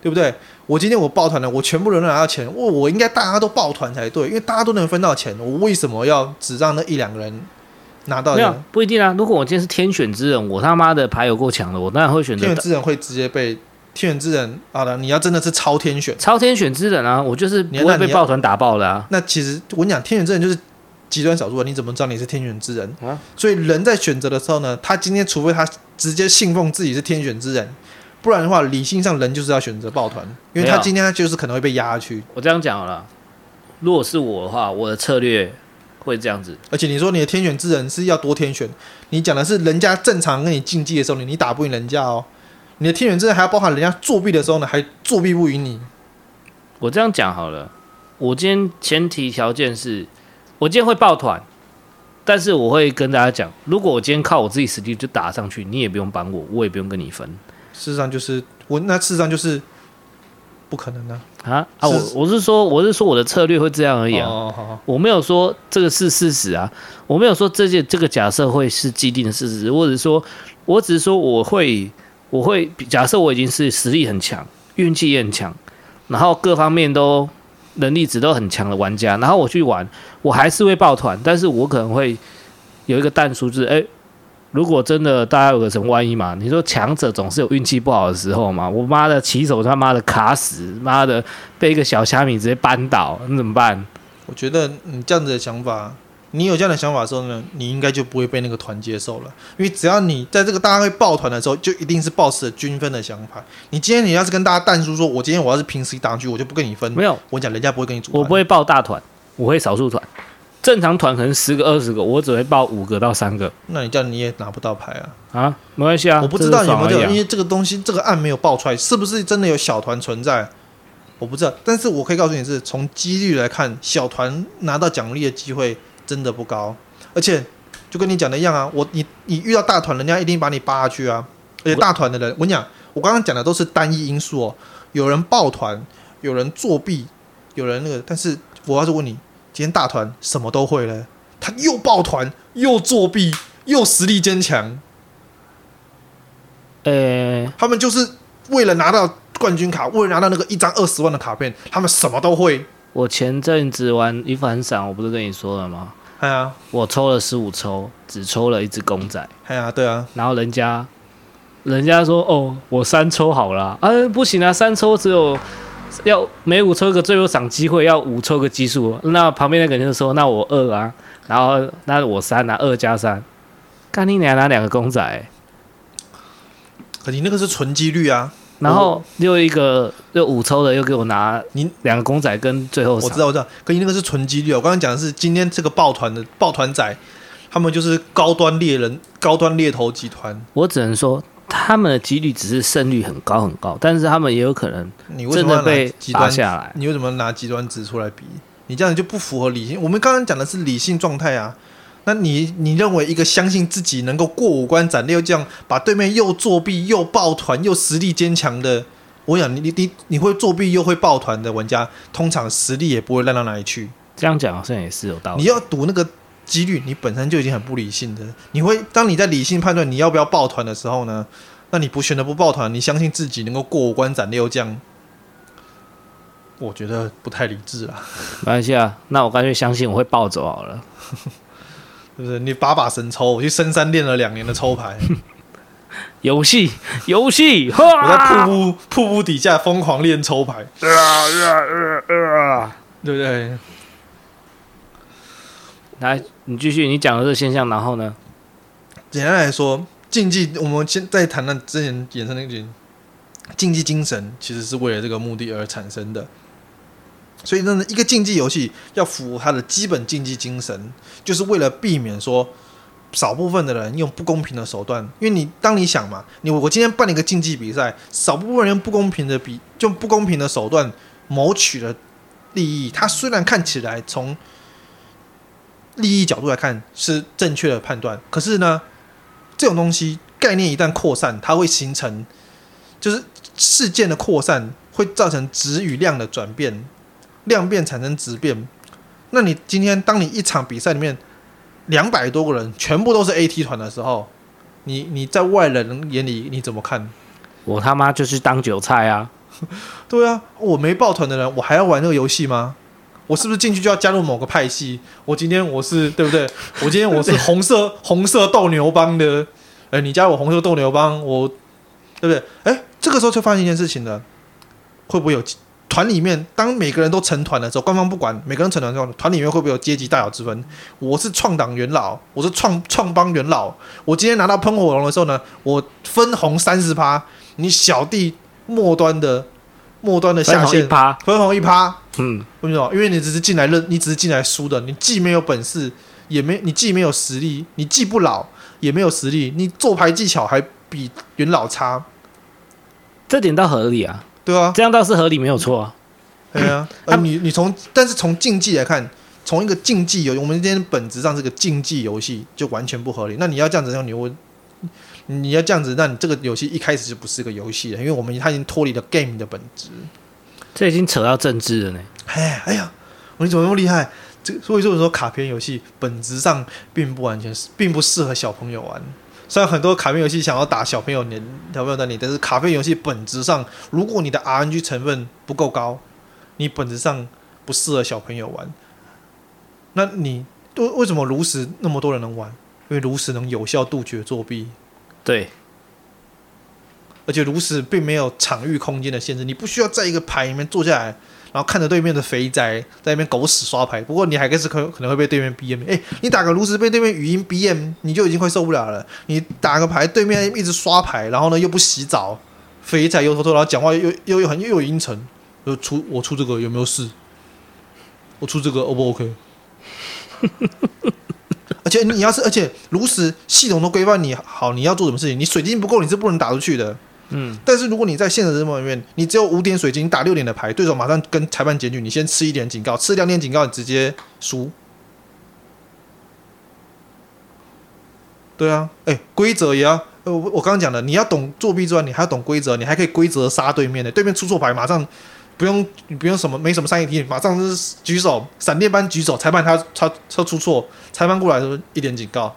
对不对？我今天我抱团了，我全部人都拿到钱，我我应该大家都抱团才对，因为大家都能分到钱，我为什么要只让那一两个人拿到？没有，不一定啊。如果我今天是天选之人，我他妈的牌有够强的，我当然会选择天选之人会直接被天选之人。好的，你要真的是超天选，超天选之人啊，我就是不会被抱团打爆的啊。那其实我跟你讲，天选之人就是。极端少数，你怎么知道你是天选之人？啊、所以人在选择的时候呢，他今天除非他直接信奉自己是天选之人，不然的话，理性上人就是要选择抱团，因为他今天他就是可能会被压下去。我这样讲好了，如果是我的话，我的策略会这样子。而且你说你的天选之人是要多天选，你讲的是人家正常跟你竞技的时候，你你打不赢人家哦。你的天选之人还要包含人家作弊的时候呢，还作弊不赢你。我这样讲好了，我今天前提条件是。我今天会抱团，但是我会跟大家讲，如果我今天靠我自己实力就打上去，你也不用帮我，我也不用跟你分。事实上就是我，那事实上就是不可能的啊啊！啊我我是说，我是说我的策略会这样而已啊。哦，好好。我没有说这个是事实啊，我没有说这件这个假设会是既定的事实，或者说，我只是说我会我会假设我已经是实力很强，运气也很强，然后各方面都。能力值都很强的玩家，然后我去玩，我还是会抱团，但是我可能会有一个淡数，就是诶，如果真的大家有个什么万一嘛，你说强者总是有运气不好的时候嘛，我妈的起手他妈的卡死，妈的被一个小虾米直接扳倒，那怎么办？我觉得你这样子的想法。你有这样的想法的时候呢，你应该就不会被那个团接受了，因为只要你在这个大家会抱团的时候，就一定是抱持均分的想法。你今天你要是跟大家淡出说，我今天我要是平时一打局，我就不跟你分。没有，我讲人家不会跟你组。我不会抱大团，我会少数团。正常团可能十个二十个，我只会报五个到三个。那你这样你也拿不到牌啊？啊，没关系啊。我不知道有没有，啊、因为这个东西这个案没有爆出来，是不是真的有小团存在？我不知道。但是我可以告诉你是，从几率来看，小团拿到奖励的机会真的不高。而且就跟你讲的一样啊，我你你遇到大团，人家一定把你扒下去啊。而且大团的人，我跟你讲，我刚刚讲的都是单一因素哦。有人抱团，有人作弊，有人那个，但是我要是问你。今天大团什么都会了，他又抱团又作弊又实力坚强，呃、欸，他们就是为了拿到冠军卡，为了拿到那个一张二十万的卡片，他们什么都会。我前阵子玩一番赏，我不是跟你说了吗？哎呀，我抽了十五抽，只抽了一只公仔。哎呀，对啊，然后人家，人家说哦，我三抽好了，啊，不行啊，三抽只有。要每五抽一个最后赏机会，要五抽个奇数。那旁边那个人就说：“那我二啊，然后那我三啊，二加三。”干你娘拿两个公仔，欸，可你那个是纯几率啊。然后又一个又五抽的又给我拿你两个公仔跟最后我知道我知道，可你那个是纯几率。我刚刚讲的是今天这个抱团的抱团仔，他们就是高端猎人、高端猎头集团。我只能说。他们的几率只是胜率很高很高，但是他们也有可能真的被打下来。你为什么拿极端值出来比？你这样就不符合理性。我们刚刚讲的是理性状态啊。那你你认为一个相信自己能够过五关斩六将，把对面又作弊又抱团又实力坚强的，我想你你你你会作弊又会抱团的玩家，通常实力也不会烂到哪里去。这样讲好像也是有道理。你要赌那个几率，你本身就已经很不理性的。你会当你在理性判断你要不要抱团的时候呢？那你不选择不抱团，你相信自己能够过五关斩六将？我觉得不太理智啊。(laughs) 没关系啊，那我干脆相信我会暴走好了。(laughs) 是不是？你把把神抽，我去深山练了两年的抽牌。(laughs) 游戏，游戏，(laughs) 我在瀑布瀑布底下疯狂练抽牌。(laughs) 啊啊啊啊！对不对？来，你继续，你讲的这个现象，然后呢？简单来说。竞技，我们先在谈论之前衍生那句竞技精神，其实是为了这个目的而产生的。所以呢，一个竞技游戏要符合它的基本竞技精神，就是为了避免说少部分的人用不公平的手段。因为你当你想嘛，你我今天办了一个竞技比赛，少部分人用不公平的比，用不公平的手段谋取了利益。它虽然看起来从利益角度来看是正确的判断，可是呢？这种东西概念一旦扩散，它会形成，就是事件的扩散会造成质与量的转变，量变产生质变。那你今天当你一场比赛里面两百多个人全部都是 AT 团的时候，你你在外人眼里你怎么看？我他妈就是当韭菜啊！(laughs) 对啊，我没抱团的人，我还要玩这个游戏吗？我是不是进去就要加入某个派系？我今天我是对不对？我今天我是 (laughs) 红色红色斗牛帮的，哎，你加入我红色斗牛帮，我对不对？哎，这个时候就发现一件事情了，会不会有团里面当每个人都成团的时候，官方不管每个人成团之后，团里面会不会有阶级大小之分？我是创党元老，我是创创帮元老，我今天拿到喷火龙的时候呢，我分红三十趴，你小弟末端的。末端的下线，分红一趴，分红一趴，嗯，为什么？因为你只是进来认，你只是进来输的，你既没有本事，也没，你既没有实力，你既不老，也没有实力，你做牌技巧还比元老差，这点倒合理啊，对啊，这样倒是合理，没有错啊，对啊，呃你你从，但是从竞技来看，从一个竞技游，我们今天本质上是个竞技游戏，就完全不合理。那你要这样子让你问。你要这样子，那你这个游戏一开始就不是个游戏了，因为我们它已经脱离了 game 的本质。这已经扯到政治了呢。哎，哎呀，你怎么那么厉害？这所以说，我说卡片游戏本质上并不完全是，并不适合小朋友玩。虽然很多卡片游戏想要打小朋友年小朋友的你，但是卡片游戏本质上，如果你的 RNG 成分不够高，你本质上不适合小朋友玩。那你为为什么炉石那么多人能玩？因为炉石能有效杜绝作弊。对，而且炉石并没有场域空间的限制，你不需要在一个牌里面坐下来，然后看着对面的肥宅在那边狗屎刷牌。不过你还是可可能会被对面 BM，哎，你打个炉石被对面语音 BM，你就已经快受不了了。你打个牌，对面一直刷牌，然后呢又不洗澡，肥宅又偷偷，然后讲话又又又很又有阴沉，又出我出这个有没有事？我出这个 O 不 OK？而且你要是，而且如实系统都规范你好，你要做什么事情，你水晶不够，你是不能打出去的。嗯，但是如果你在现实生活里面，你只有五点水晶打六点的牌，对手马上跟裁判检举，你先吃一点警告，吃两点警告，你直接输。对啊，哎、规则也要，呃，我我刚刚讲的，你要懂作弊之外，你还要懂规则，你还可以规则杀对面的，对面出错牌，马上不用不用什么，没什么商业题，马上就是举手，闪电般举手，裁判他他他出错，裁判过来的时候一点警告，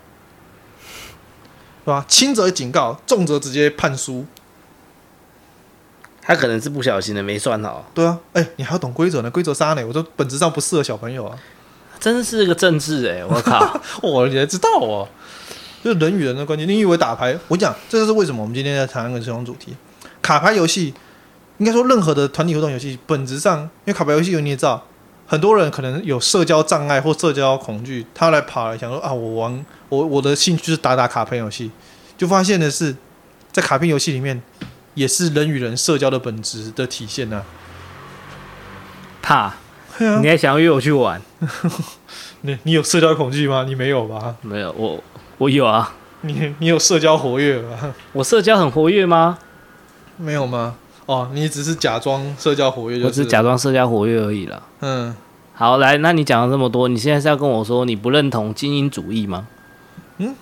是吧？轻则警告，重则直接判输。他可能是不小心的，没算好。对啊，哎、欸，你还要懂规则呢，规则杀呢，我说本质上不适合小朋友啊，真是个政治哎、欸，我靠，(laughs) 我你还知道哦。就是人与人的关系。你以为打牌？我讲，这就是为什么我们今天在谈那个这种主题。卡牌游戏，应该说任何的团体活动游戏，本质上，因为卡牌游戏有你也知道，很多人可能有社交障碍或社交恐惧，他来跑来想说啊，我玩我我的兴趣是打打卡牌游戏，就发现的是，在卡片游戏里面，也是人与人社交的本质的体现啊。怕，啊、你还想要约我去玩？(laughs) 你你有社交恐惧吗？你没有吧？没有我。我有啊，你你有社交活跃吗？我社交很活跃吗？没有吗？哦，你只是假装社交活跃，就是，我只是假装社交活跃而已了。嗯，好，来，那你讲了这么多，你现在是要跟我说你不认同精英主义吗？嗯，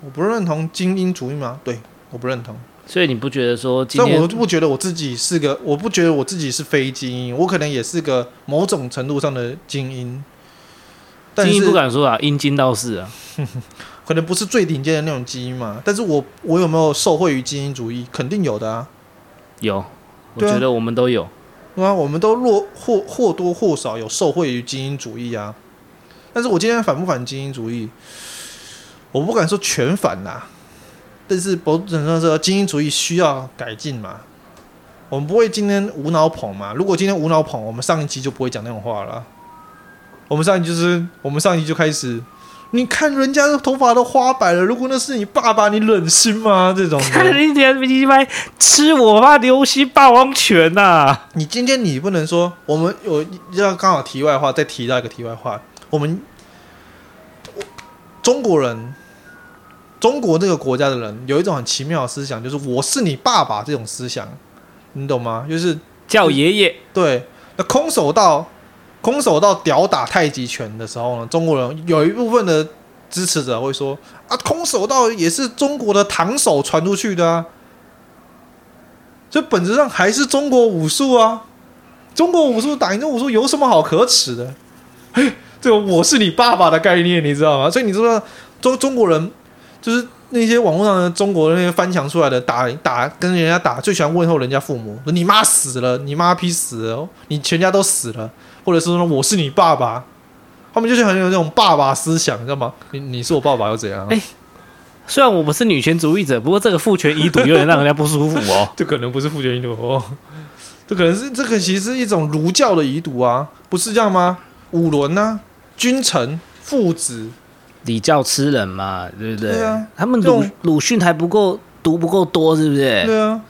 我不认同精英主义吗？对，我不认同。所以你不觉得说今天，但我不觉得我自己是个，我不觉得我自己是非精英，我可能也是个某种程度上的精英。精英不敢说啊，阴精倒是啊。(laughs) 可能不是最顶尖的那种基因嘛，但是我我有没有受惠于精英主义？肯定有的啊，有，我觉得我们都有，对啊，我们都若或或多或少有受惠于精英主义啊。但是我今天反不反精英主义？我不敢说全反呐，但是不只能说精英主义需要改进嘛。我们不会今天无脑捧嘛？如果今天无脑捧，我们上一期就不会讲那种话了。我们上一期就是我们上一期就开始。你看人家的头发都花白了，如果那是你爸爸，你忍心吗？这种看人家你妈吃我爸流星霸王拳呐、啊！你今天你不能说我们有要刚好题外话，再提到一个题外话，我们中国人，中国这个国家的人有一种很奇妙的思想，就是我是你爸爸这种思想，你懂吗？就是叫爷爷。对，那空手道。空手道屌打太极拳的时候呢，中国人有一部分的支持者会说：“啊，空手道也是中国的唐手传出去的啊，这本质上还是中国武术啊。中国武术打赢中国武术有什么好可耻的？嘿，这个我是你爸爸的概念，你知道吗？所以你知道中中国人就是那些网络上的中国的那些翻墙出来的打打跟人家打，最喜欢问候人家父母，说你妈死了，你妈批死了，你全家都死了。”或者是说我是你爸爸，他们就是很有那种爸爸思想，你知道吗？你你是我爸爸又怎样？哎、欸，虽然我们是女权主义者，不过这个父权遗毒有点让人家不舒服哦。(laughs) 这可能不是父权遗毒哦，这可能是这个其实是一种儒教的遗毒啊，不是这样吗？五伦呐、啊，君臣、父子，礼教吃人嘛，对不对？对啊，他们鲁鲁迅还不够读不够多，是不是？对啊，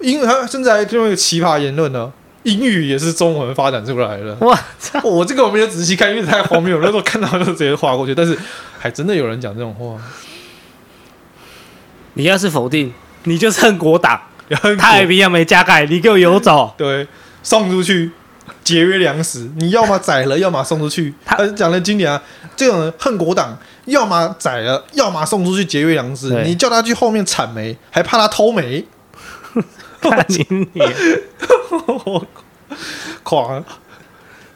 因为他甚至还用一个奇葩言论呢。英语也是中文发展出来的。哇操！我这个我没有仔细看，因为太荒谬了。那时候看到就直接划过去。但是还真的有人讲这种话。你要是否定，你就是恨国党。太平洋没加盖，你给我游走。对，送出去节约粮食。你要么宰了，要么送出去。他讲的经典啊，这种人恨国党，要么宰了，要么送出去节约粮食。你叫他去后面铲煤，还怕他偷煤？(laughs) 看你你，我 (laughs) 狂。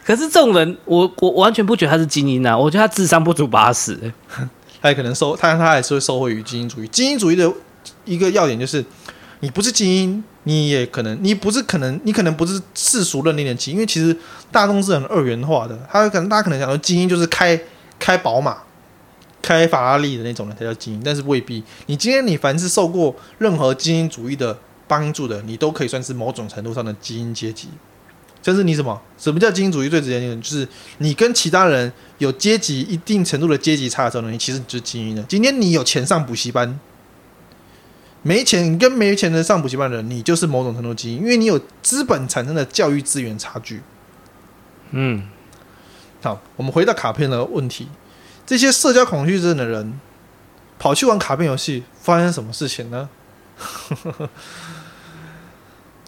可是这种人，我我完全不觉得他是精英啊！我觉得他智商不足八十，(laughs) 他也可能受，他他还是会受惠于精英主义。精英主义的一个要点就是，你不是精英，你也可能，你不是可能，你可能不是世俗认定的精英。因为其实大众是很二元化的，他可能大家可能想说，精英就是开开宝马、开法拉利的那种人才叫精英，但是未必。你今天你凡是受过任何精英主义的。帮助的，你都可以算是某种程度上的精英阶级。就是你什么？什么叫精英主义？最直接，就是你跟其他人有阶级一定程度的阶级差的时候，你其实你就是精英的。今天你有钱上补习班，没钱你跟没钱的上补习班的人，你就是某种程度基因，因为你有资本产生的教育资源差距。嗯，好，我们回到卡片的问题。这些社交恐惧症的人跑去玩卡片游戏，发生什么事情呢？(laughs)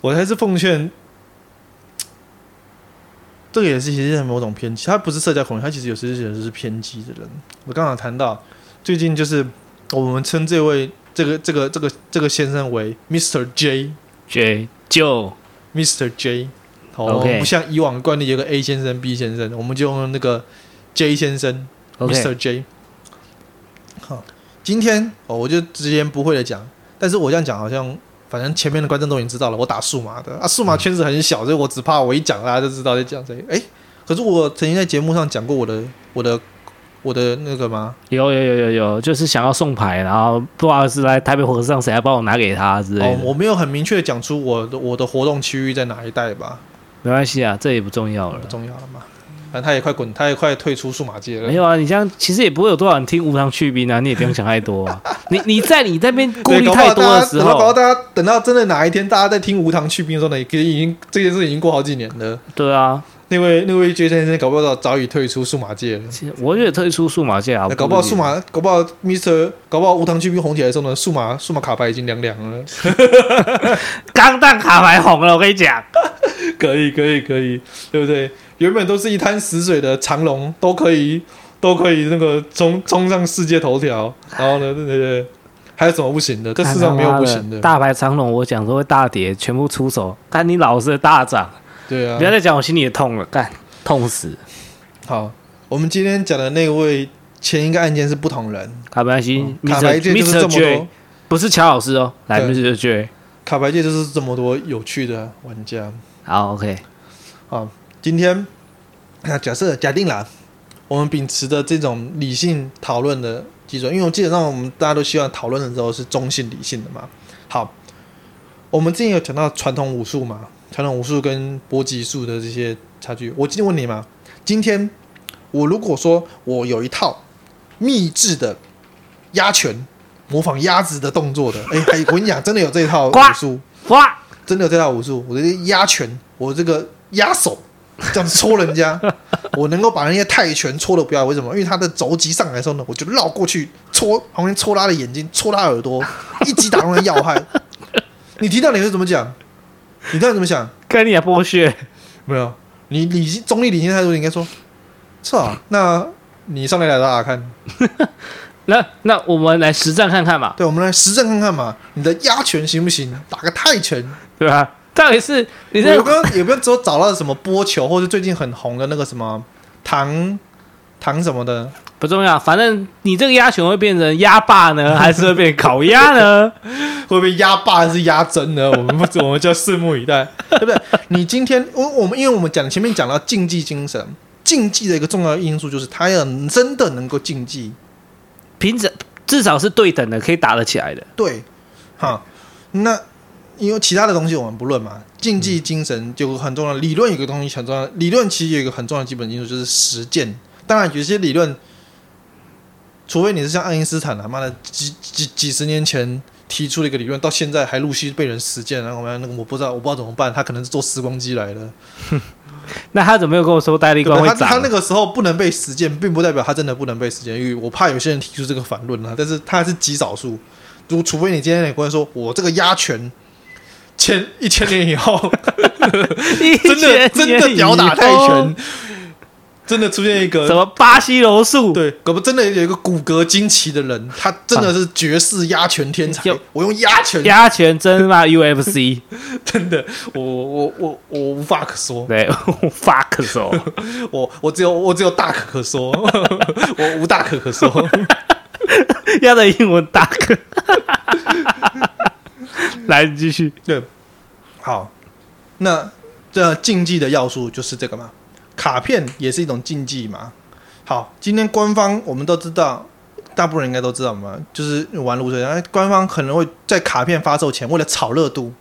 我还是奉劝，这个也是其实是某种偏激，他不是社交恐惧，他其实有时候是偏激的人。我刚刚谈到，最近就是我们称这位这个这个这个这个先生为 Mr. J J 就 Mr. J。好，OK，不像以往惯例有个 A 先生、B 先生，我们就用那个 J 先生 Okay. Mr. J。好，今天哦，我就直言不讳的讲，但是我这样讲好像，反正前面的观众都已经知道了，我打数码的啊，数码圈子很小，所以我只怕我一讲，大家就知道在讲谁。哎，可是我曾经在节目上讲过我的、我的、我的那个吗？有有有有有，就是想要送牌，然后不好意思来台北火车站，谁来帮我拿给他之类的。哦，我没有很明确讲出我的我的活动区域在哪一带吧？没关系啊，这也不重要了，不重要了嘛。反正他也快滚，他也快退出数码界了。没有啊，你这样其实也不会有多少人听无糖去冰啊，你也不用想太多啊。(laughs) 你你在你那边顾虑太多的时候，等到大家等到真的哪一天大家在听无糖去冰的时候呢，其实已经这件事已经过好几年了。对啊，那位那位 J 先生搞不好早已退出数码界了。我也退出数码界啊，搞不好数码，搞不好 Mr，搞不好无糖去冰红起来的时候呢，数码数码卡牌已经凉凉了。(laughs) 钢弹卡牌红了，我跟你讲，(laughs) 可以可以可以，对不对？原本都是一滩死水的长龙，都可以都可以那个冲冲上世界头条。然后呢，对对对，还有什么不行的？这世上没有不行的。大牌长龙，我讲说会大跌，全部出手，看你老是大涨。对啊，不要再讲，我心里也痛了，干痛死。好，我们今天讲的那位前一个案件是不同人。卡牌机，卡牌界就是这么多，不是乔老师哦，来，Mr. J。卡牌界就是这么多有趣的玩家。好，OK，好。今天，那假设假定啦，我们秉持的这种理性讨论的基准，因为我基本上我们大家都希望讨论的时候是中性理性的嘛。好，我们之前有讲到传统武术嘛，传统武术跟搏击术的这些差距。我今天问你嘛，今天我如果说我有一套秘制的压拳，模仿鸭子的动作的，哎、欸，我跟你讲，真的有这一套武术，哇，真的有这套武术，我的压拳，我这个压手。这样子戳人家，(laughs) 我能够把那些泰拳戳的不要，为什么？因为他的肘击上来的时候呢，我就绕过去戳旁边，戳他的眼睛，戳他耳朵，一击打中他要害。你听到你会怎么讲？你到底怎么想？跟你也剥削？没有，你理性中立理性态度，你应该说，是啊。那你上来来打打看。(laughs) 那那我们来实战看看嘛。对，我们来实战看看嘛。你的压拳行不行？打个泰拳，对吧？到底是你这有没有有没有只有找到什么波球，或者最近很红的那个什么糖糖什么的不重要，反正你这个鸭熊会变成鸭霸呢，(laughs) 还是会变烤鸭呢？(laughs) 会不会鸭霸还是鸭胗呢？我们不，(laughs) 我们就拭目以待，对不对？你今天我我们因为我们讲前面讲到竞技精神，竞技的一个重要因素就是他要真的能够竞技，平整至少是对等的，可以打得起来的。对，哈，那。因为其他的东西我们不论嘛，竞技精神就很重要。理论有个东西很重要，理论其实有一个很重要的基本因素就是实践。当然，有些理论，除非你是像爱因斯坦他妈的几几几十年前提出了一个理论，到现在还陆续被人实践，然后我们那个我不知道，我不知道怎么办。他可能是坐时光机来的。(laughs) 那他怎么没有跟我说戴立光会涨？他他那个时候不能被实践，并不代表他真的不能被实践，因为我怕有些人提出这个反论啊。但是他还是极少数。如除非你今天你跟我说我这个压拳。千 (laughs) 一千年以后，真的真的屌打泰拳，真的出现一个什么巴西柔术？对，可不真的有一个骨骼惊奇的人，他真的是绝世压拳天才。啊、我用压拳，压拳真嘛 UFC，(laughs) 真的，我我我我无话可说，对，无话可说，(laughs) 我我只有我只有大可可说，(laughs) 我无大可可说，压的英文大可。来，继续。对，好，那这竞技的要素就是这个嘛？卡片也是一种禁忌嘛？好，今天官方我们都知道，大部分人应该都知道嘛，就是玩路线，官方可能会在卡片发售前，为了炒热度，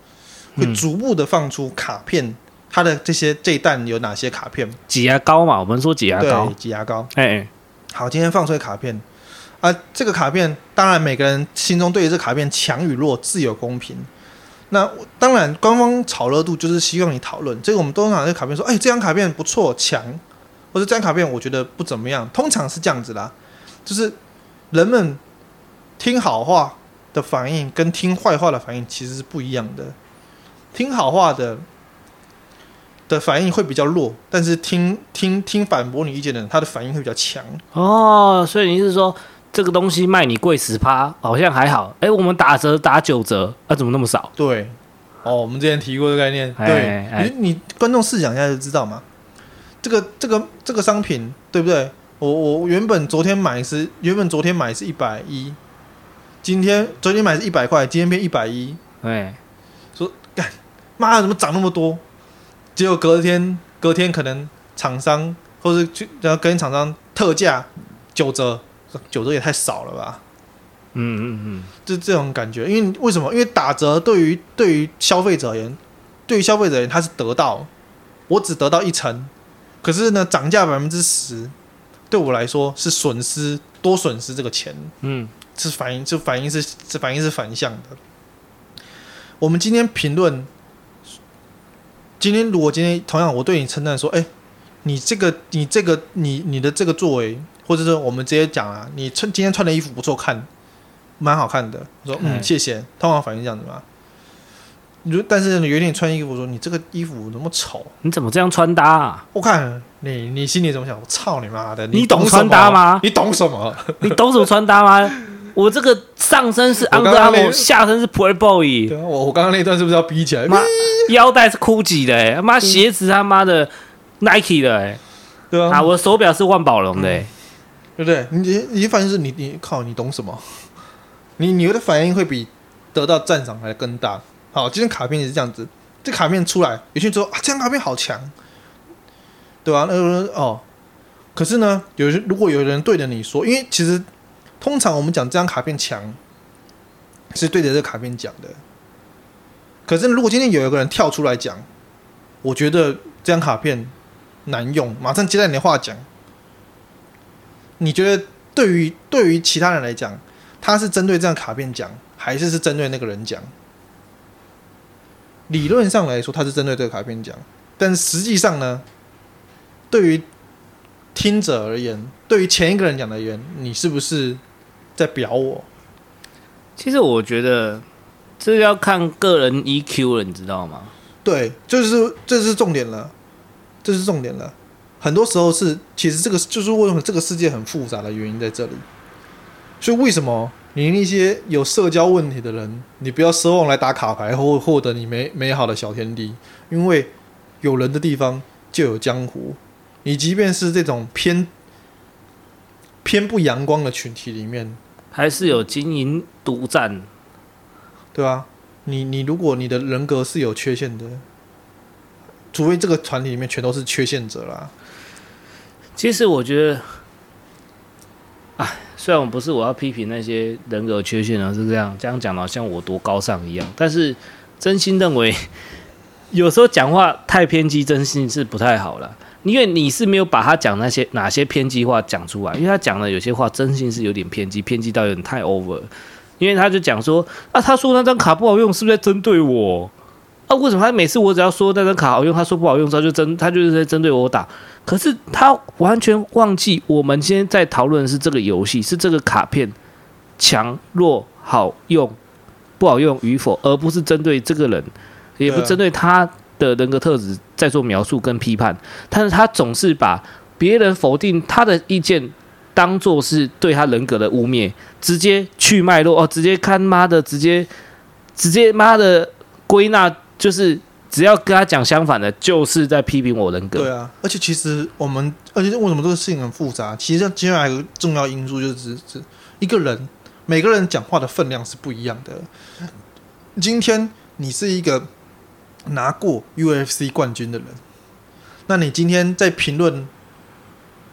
会逐步的放出卡片，嗯、它的这些这一弹有哪些卡片？挤牙膏嘛，我们说挤牙膏，挤牙膏。哎，哎，好，今天放出卡片。啊，这个卡片当然每个人心中对于这卡片强与弱自有公平。那当然，官方炒热度就是希望你讨论。这个我们通常这卡片说，哎，这张卡片不错，强，或者这张卡片我觉得不怎么样。通常是这样子啦。就是人们听好话的反应跟听坏话的反应其实是不一样的。听好话的的反应会比较弱，但是听听听反驳你意见的人，他的反应会比较强。哦，所以你是说这个东西卖你贵十趴，好像还好。哎，我们打折打九折，啊，怎么那么少？对，哦，我们之前提过的概念。对，哎哎你你观众试想一下就知道嘛。这个这个这个商品对不对？我我原本昨天买是原本昨天买是一百一，今天昨天买是一百块，今天变一百一。哎，说干妈怎么涨那么多？结果隔天隔天可能厂商或者去然后跟厂商特价九折，九折也太少了吧？嗯嗯嗯，就这种感觉。因为为什么？因为打折对于对于消费者而言，对于消费者而言，他是得到，我只得到一成。可是呢，涨价百分之十，对我来说是损失，多损失这个钱。嗯，是反应，就反应是，这反应是反向的。我们今天评论，今天如果今天同样我对你称赞说，哎、欸，你这个，你这个，你你的这个作为，或者说我们直接讲啊，你穿今天穿的衣服不错看，蛮好看的。我说嗯，谢谢。通常反应这样子嘛。你说，但是有一天你穿衣服说，你这个衣服那么丑，你怎么这样穿搭啊？我看你，你心里怎么想？我操你妈的！你懂穿搭吗？你懂什么？(laughs) 你懂什么穿搭吗？我这个上身是 Under Armour，下身是 Playboy。对啊，我我刚刚那段是不是要逼起来？妈，腰带是 Gucci 的、欸，他妈鞋子他妈的 Nike 的、欸，对啊，啊，我的手表是万宝龙的、欸嗯，对不对？你你反应是你你靠，你懂什么？(laughs) 你你的反应会比得到赞赏还更大。好，今天卡片也是这样子。这卡片出来，有些人说啊，这张卡片好强，对吧、啊？那个人哦，可是呢，有人如果有人对着你说，因为其实通常我们讲这张卡片强，是对着这卡片讲的。可是如果今天有一个人跳出来讲，我觉得这张卡片难用，马上接在你的话讲，你觉得对于对于其他人来讲，他是针对这张卡片讲，还是是针对那个人讲？理论上来说，他是针对这个卡片讲，但实际上呢，对于听者而言，对于前一个人讲的而言，你是不是在表我？其实我觉得这要看个人 EQ 了，你知道吗？对，就是这是重点了，这是重点了。很多时候是，其实这个就是为什么这个世界很复杂的原因在这里。所以为什么？你那些有社交问题的人，你不要奢望来打卡牌或获得你美美好的小天地，因为有人的地方就有江湖。你即便是这种偏偏不阳光的群体里面，还是有经营独占，对吧？你你如果你的人格是有缺陷的，除非这个团体里面全都是缺陷者啦。其实我觉得，哎。虽然我不是我要批评那些人格缺陷啊，是这样这样讲的，像我多高尚一样。但是真心认为，有时候讲话太偏激，真心是不太好了。因为你是没有把他讲那些哪些偏激话讲出来，因为他讲的有些话真心是有点偏激，偏激到有点太 over。因为他就讲说啊，他说那张卡不好用，是不是在针对我？啊，为什么他每次我只要说那张卡好用，他说不好用，他就针他就是在针对我打？可是他完全忘记，我们今天在讨论的是这个游戏，是这个卡片强弱、好用不好用与否，而不是针对这个人，也不针对他的人格特质在做描述跟批判。但是他总是把别人否定他的意见当做是对他人格的污蔑，直接去脉络哦，直接看妈的，直接直接妈的归纳就是。只要跟他讲相反的，就是在批评我人格。对啊，而且其实我们，而且为什么这个事情很复杂？其实接下来有个重要因素就是，是一个人，每个人讲话的分量是不一样的。今天你是一个拿过 UFC 冠军的人，那你今天在评论，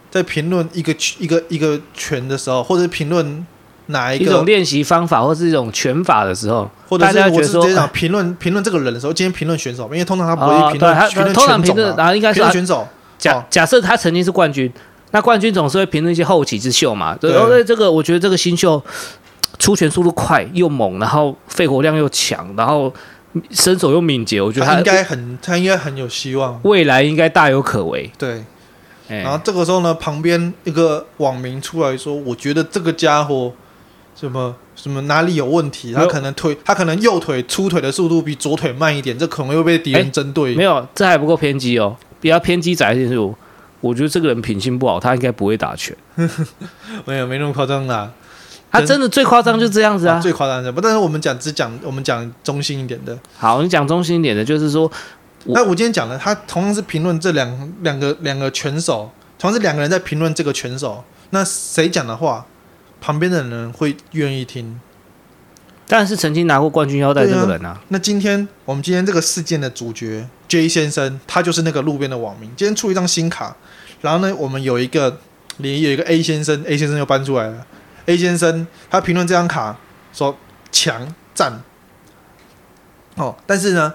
在评论一个一个一个拳的时候，或者评论。哪一种练习方法，或是一种拳法的时候，或者是我是这样评论 (laughs) 评论这个人的时候，今天评论选手，因为通常他不会评论评论选手，然后应该是选手。假假设他曾经是冠军，那冠军总是会评论一些后起之秀嘛。对，对这个我觉得这个新秀出拳速度快又猛，然后肺活量又强，然后身手又敏捷，我觉得他应该很他应该很有希望，未来应该大有可为。对，欸、然后这个时候呢，旁边一个网民出来说：“我觉得这个家伙什么什么哪里有问题？他可能腿，他可能右腿出腿的速度比左腿慢一点，这可能又被敌人针对。欸”没有，这还不够偏激哦，比较偏激仔一点是，我觉得这个人品性不好，他应该不会打拳。(laughs) 没有，没那么夸张啦。他真的最夸张就这样子啊，啊最夸张的不，但是我们讲只讲我们讲中心一点的。好，你讲中心一点的，就是说，那我今天讲的，他同样是评论这两两个两个拳手，同样是两个人在评论这个拳手，那谁讲的话，旁边的人会愿意听？但是曾经拿过冠军腰带这个人啊。那今天我们今天这个事件的主角 J 先生，他就是那个路边的网民。今天出一张新卡，然后呢，我们有一个连有一个 A 先生，A 先生又搬出来了。A 先生他评论这张卡说强赞哦，但是呢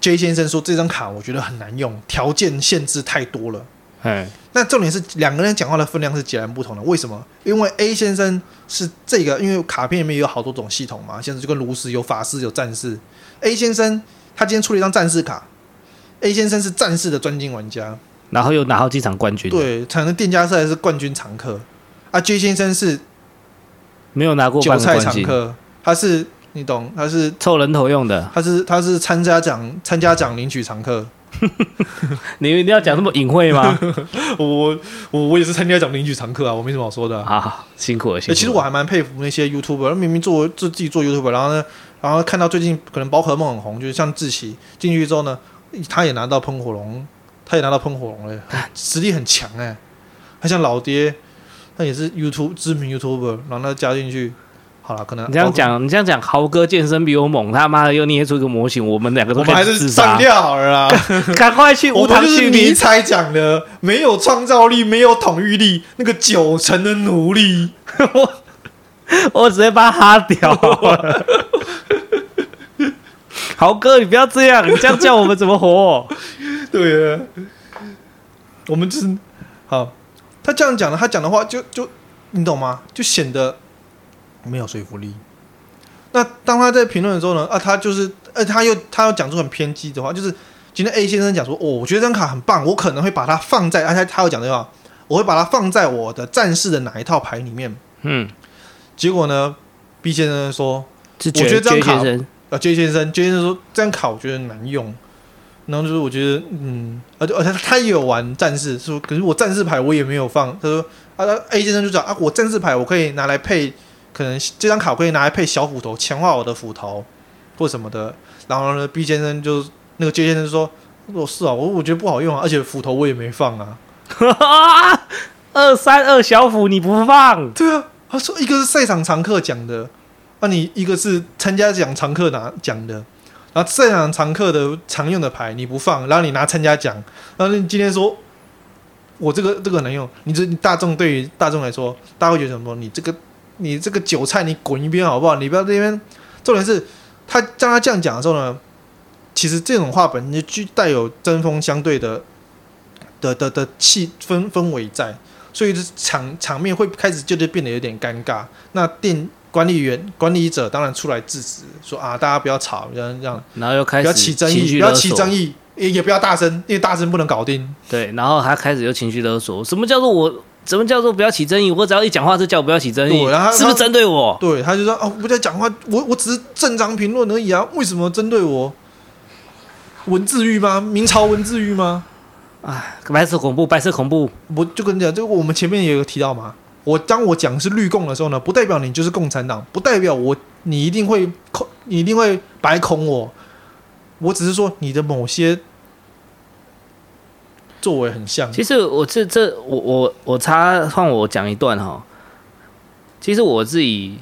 ，J 先生说这张卡我觉得很难用，条件限制太多了。嘿那重点是两个人讲话的分量是截然不同的。为什么？因为 A 先生是这个，因为卡片里面有好多种系统嘛，现在就跟炉石有法师有战士。A 先生他今天出了一张战士卡，A 先生是战士的专精玩家，然后又拿好几场冠军，对，可能店家赛是冠军常客。啊，J 先生是没有拿过韭菜常客，他是你懂，他是凑人头用的，他是他是参加奖参加奖领取常客。(laughs) 你一定要讲那么隐晦吗？(laughs) 我我我也是参加讲领取常客啊，我没什么好说的啊。好，辛苦了，辛苦了。其实我还蛮佩服那些 YouTuber，明明做自自己做 YouTuber，然后呢，然后看到最近可能宝可梦很红，就是像志奇进去之后呢，他也拿到喷火龙，他也拿到喷火龙了，实力很强哎，他像老爹。他也是 YouTube 知名 YouTuber，然后他加进去，好了，可能你这样讲，你这样讲，豪哥健身比我猛，他妈的又捏出一个模型，我们两个都我们还是删掉好了啦，(laughs) 赶快去无糖去迷彩讲的，没有创造力，没有统御力，那个九成的奴隶，我 (laughs) 我直接把他哈掉了。(laughs) 豪哥，你不要这样，你这样叫我们怎么活？对啊，我们就是好。他这样讲的，他讲的话就就你懂吗？就显得没有说服力。那当他在评论的时候呢？啊，他就是，呃，他又他又讲出很偏激的话，就是今天 A 先生讲说，哦，我觉得这张卡很棒，我可能会把它放在，啊，且他又讲的话，我会把它放在我的战士的哪一套牌里面。嗯，结果呢，B 先生说，我觉得这张卡，啊，J 先生，J 先生说这张卡我觉得难用。然后就是我觉得，嗯，而且而且他也有玩战士，说可是我战士牌我也没有放。他说啊，A 先生就讲啊，我战士牌我可以拿来配，可能这张卡可以拿来配小斧头，强化我的斧头或什么的。然后呢，B 先生就那个 J 先生说，我是啊，我我觉得不好用啊，而且斧头我也没放啊。(laughs) 二三二小斧你不放？对啊，他说一个是赛场常客讲的，那、啊、你一个是参加奖常客拿讲的。然后赛场常客的常用的牌你不放，然后你拿参加奖，然后你今天说，我这个这个能用，你这大众对于大众来说，大家会觉得什么？你这个你这个韭菜，你滚一边好不好？你不要这边。重点是他当他这样讲的时候呢，其实这种话本身就具带有针锋相对的的的的气氛氛围在，所以场场面会开始就是变得有点尴尬。那店。管理员、管理者当然出来制止，说啊，大家不要吵，这样这样，然后又开始不要起争议，不要起争议，也也不要大声，因为大声不能搞定。对，然后他开始又情绪勒索，什么叫做我？什么叫做不要起争议？我只要一讲话就叫我不要起争议，然后是不是针对我？对，他就说哦，不在讲话，我我只是正常评论而已啊，为什么针对我？文字狱吗？明朝文字狱吗？哎，白色恐怖，白色恐怖，我就跟你讲，这个我们前面也有提到嘛。我当我讲是绿共的时候呢，不代表你就是共产党，不代表我你一定会恐，你一定会白恐我。我只是说你的某些作为很像。其实我这这我我我插换我讲一段哈。其实我自己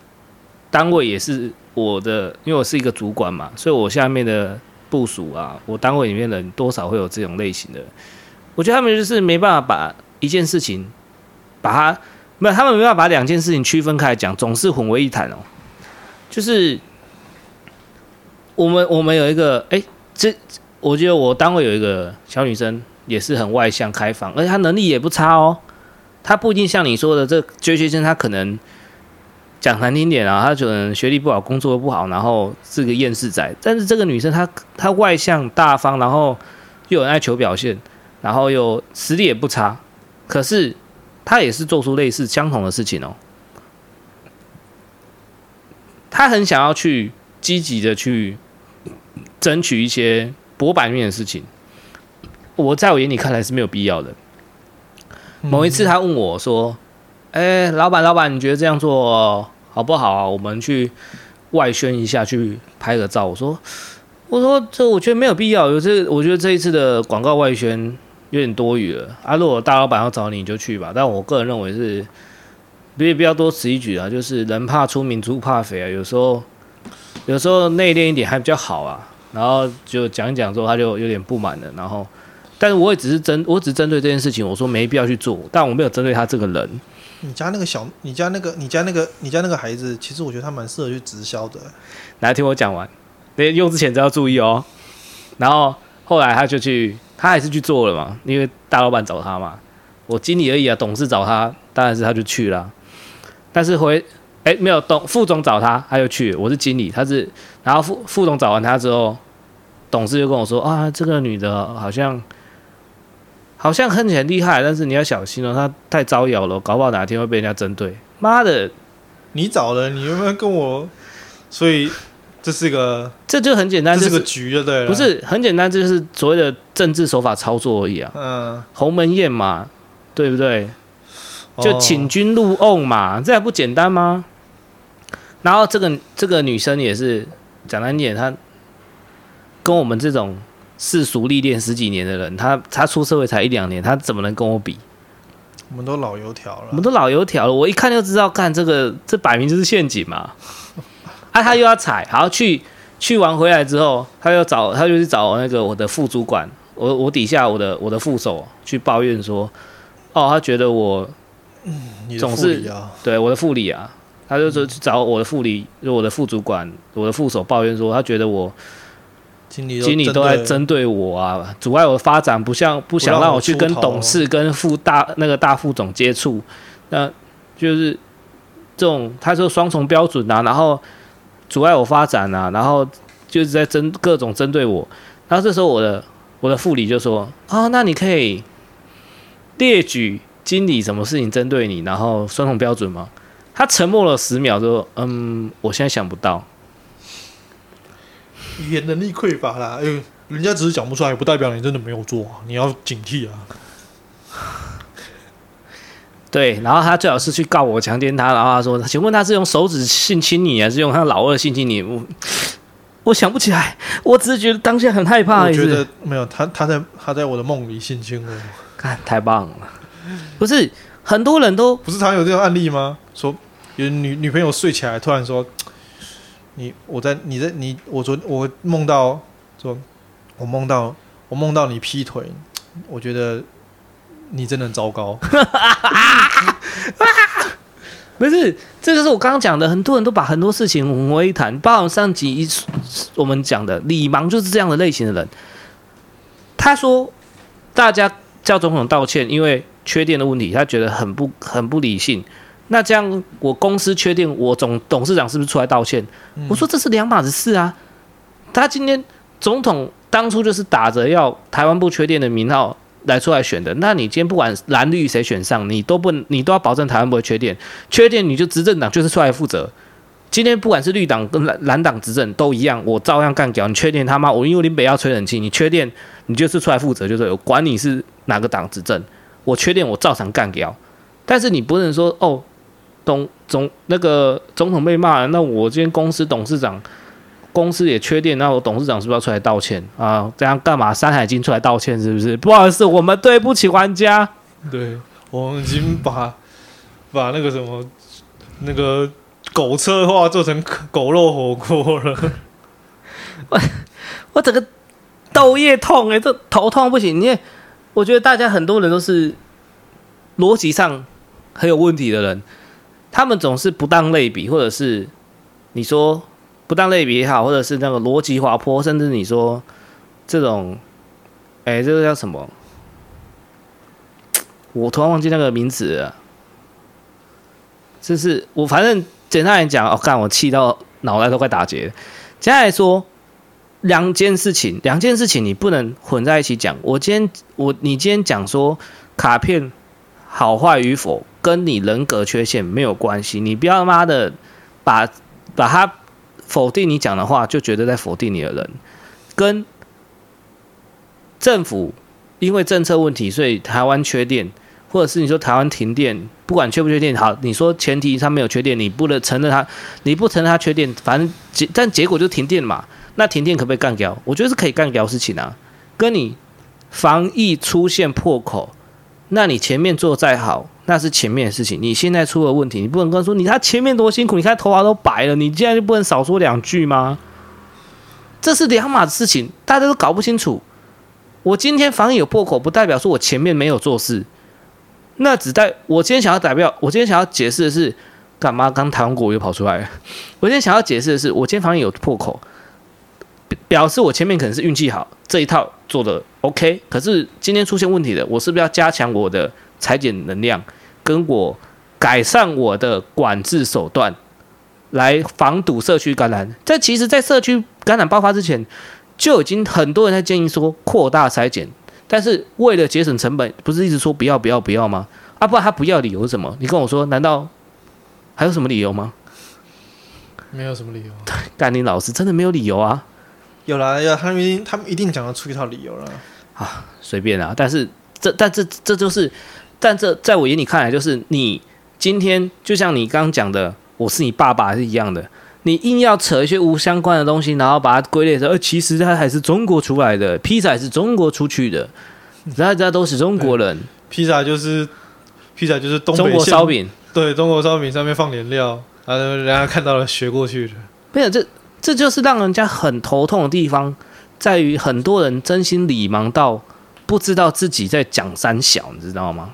单位也是我的，因为我是一个主管嘛，所以我下面的部署啊，我单位里面的人多少会有这种类型的。我觉得他们就是没办法把一件事情把它。没有，他们没办法把两件事情区分开来讲，总是混为一谈哦。就是我们我们有一个，哎，这我觉得我单位有一个小女生，也是很外向开放，而且她能力也不差哦。她不一定像你说的这绝学生，她可能讲难听点啊，她可能学历不好，工作不好，然后是个厌世仔。但是这个女生她她外向大方，然后又很爱求表现。然后又实力也不差，可是他也是做出类似相同的事情哦。他很想要去积极的去争取一些博版面的事情，我在我眼里看来是没有必要的。某一次他问我说：“哎，老板，老板，你觉得这样做好不好啊？我们去外宣一下，去拍个照。”我说：“我说这我觉得没有必要，有这我觉得这一次的广告外宣。”有点多余了啊！如果大老板要找你，你就去吧。但我个人认为是，别不要多此一举啊。就是人怕出名，猪怕肥啊。有时候，有时候内敛一点还比较好啊。然后就讲一讲之后，他就有点不满了。然后，但是我也只是针，我只针对这件事情，我说没必要去做。但我没有针对他这个人。你家那个小，你家那个，你家那个，你家那个孩子，其实我觉得他蛮适合去直销的。来听我讲完，那用之前都要注意哦。然后后来他就去。他还是去做了嘛，因为大老板找他嘛，我经理而已啊，董事找他，当然是他就去了。但是回哎、欸、没有董副总找他，他就去。我是经理，他是然后副副总找完他之后，董事就跟我说啊，这个女的好像好像看起来很厉害，但是你要小心哦，他太招摇了，搞不好哪天会被人家针对。妈的，你找的，你有没有跟我？所以。这是一个，这就很简单，这是个局就对了。不是很简单，这就是所谓的政治手法操作而已啊。嗯，鸿门宴嘛，对不对？就请君入瓮嘛，这还不简单吗？然后这个这个女生也是讲难点，她跟我们这种世俗历练十几年的人，他他出社会才一两年，他怎么能跟我比？我们都老油条了，我们都老油条了，我一看就知道，看这个这摆明就是陷阱嘛。(laughs) 啊，他又要踩，好去去完回来之后，他又找，他就去找那个我的副主管，我我底下我的我的副手去抱怨说，哦，他觉得我总是、嗯、对我的副理啊，他就说去找我的副理，就我的副主管，我的副手抱怨说，他觉得我经理经理都在针对我啊，阻碍我的发展，不像不想让我去跟董事跟副大那个大副总接触，那就是这种他说双重标准啊，然后。阻碍我发展啊，然后就是在针各种针对我，然后这时候我的我的副理就说：“哦，那你可以列举经理什么事情针对你，然后双重标准吗？”他沉默了十秒，说：“嗯，我现在想不到。”语言能力匮乏啦，因为人家只是讲不出来，不代表你真的没有做，你要警惕啊。对，然后他最好是去告我强奸他，然后他说：“请问他是用手指性侵你，还是用他老二性侵你？”我我想不起来，我只是觉得当下很害怕。我觉得没有他，他在他在我的梦里性侵我，看太棒了。不是很多人都不是常有这种案例吗？说有女女朋友睡起来突然说：“你我在你在你我昨我梦到说，我梦到我梦到你劈腿，我觉得。”你真的很糟糕，(laughs) 不是，这就是我刚刚讲的，很多人都把很多事情混为一谈。包括上集我们讲的李芒就是这样的类型的人。他说，大家叫总统道歉，因为缺电的问题，他觉得很不很不理性。那这样，我公司确定，我总董事长是不是出来道歉？嗯、我说这是两码子事啊。他今天总统当初就是打着要台湾不缺电的名号。来出来选的，那你今天不管蓝绿谁选上，你都不，你都要保证台湾不会缺电，缺电你就执政党就是出来负责。今天不管是绿党跟蓝蓝党执政都一样，我照样干掉。你缺电他妈，我因为林北要吹冷气，你缺电你就是出来负责，就是我管你是哪个党执政，我缺电我照常干掉。但是你不能说哦，总总那个总统被骂了，那我今天公司董事长。公司也缺电，那我董事长是不是要出来道歉啊？这样干嘛？山海经出来道歉是不是？不好意思，我们对不起玩家。对，我们已经把把那个什么那个狗策划做成狗肉火锅了。(laughs) 我我整个豆叶痛哎、欸，这头痛不行。因为我觉得大家很多人都是逻辑上很有问题的人，他们总是不当类比，或者是你说。不当类比也好，或者是那个逻辑滑坡，甚至你说这种，哎、这个叫什么？(tsk) 我突然忘记那个名词了。就是我反正简单来讲，哦，干我气到脑袋都快打结。简单来说，两件事情，两件事情你不能混在一起讲。我今天我你今天讲说卡片好坏与否跟你人格缺陷没有关系，你不要妈的把把他否定你讲的话，就觉得在否定你的人，跟政府因为政策问题，所以台湾缺电。或者是你说台湾停电，不管缺不缺电，好，你说前提他没有缺电，你不能承认他，你不承认他缺电，反正结但结果就停电嘛。那停电可不可以干掉？我觉得是可以干掉事情啊。跟你防疫出现破口，那你前面做再好，那是前面的事情。你现在出了问题，你不能跟他说你他前面多辛苦，你看头发都白了，你现在就不能少说两句吗？这是两码子事情，大家都搞不清楚。我今天防疫有破口，不代表说我前面没有做事。那只代我今天想要代表，我今天想要解释的是，干嘛刚台湾国又跑出来？我今天想要解释的是，我今天防疫有破口，表示我前面可能是运气好，这一套做的 OK。可是今天出现问题的，我是不是要加强我的采检能量，跟我改善我的管制手段，来防堵社区感染？这其实，在社区感染爆发之前，就已经很多人在建议说扩大裁减。但是为了节省成本，不是一直说不要不要不要吗？啊，不然他不要理由是什么？你跟我说，难道还有什么理由吗？没有什么理由。(laughs) 甘霖老师真的没有理由啊？有啦，有他们一定他们一定讲得出一套理由了。啊，随便啊。但是这但这这就是，但这在我眼里看来，就是你今天就像你刚刚讲的，我是你爸爸是一样的。你硬要扯一些无相关的东西，然后把它归类成，呃，其实它还是中国出来的，披萨是中国出去的，大家都是中国人。披萨就是披萨就是东中国烧饼，对，中国烧饼上面放点料，然后人家看到了学过去的。没有，这这就是让人家很头痛的地方，在于很多人真心理盲到不知道自己在讲三小，你知道吗？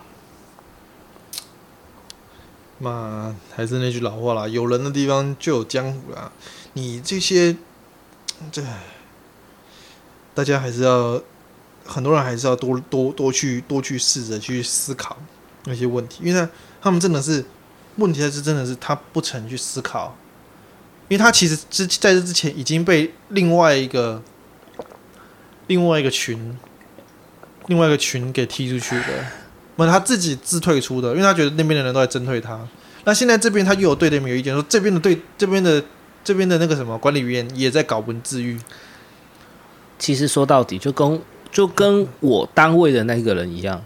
嘛，还是那句老话啦，有人的地方就有江湖啦。你这些，这大家还是要，很多人还是要多多多去多去试着去思考那些问题，因为他们真的是问题，还是真的是他不曾去思考，因为他其实之在这之前已经被另外一个另外一个群另外一个群给踢出去的。那他自己自退出的，因为他觉得那边的人都在针对他。那现在这边他又有对那边有意见，说这边的对这边的这边的那个什么管理员也在搞文字狱。其实说到底，就跟就跟我单位的那个人一样，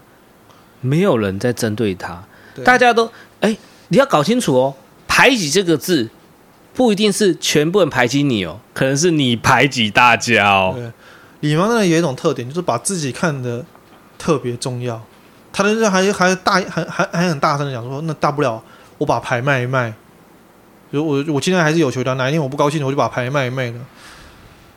没有人在针对他。对大家都哎，你要搞清楚哦，排挤这个字不一定是全部人排挤你哦，可能是你排挤大家哦。对，李芒那有一种特点，就是把自己看得特别重要。他的人还还大还还还很大声的讲说，那大不了我把牌卖一卖，就我我今天还是有球的，哪一天我不高兴我就把牌卖一卖了，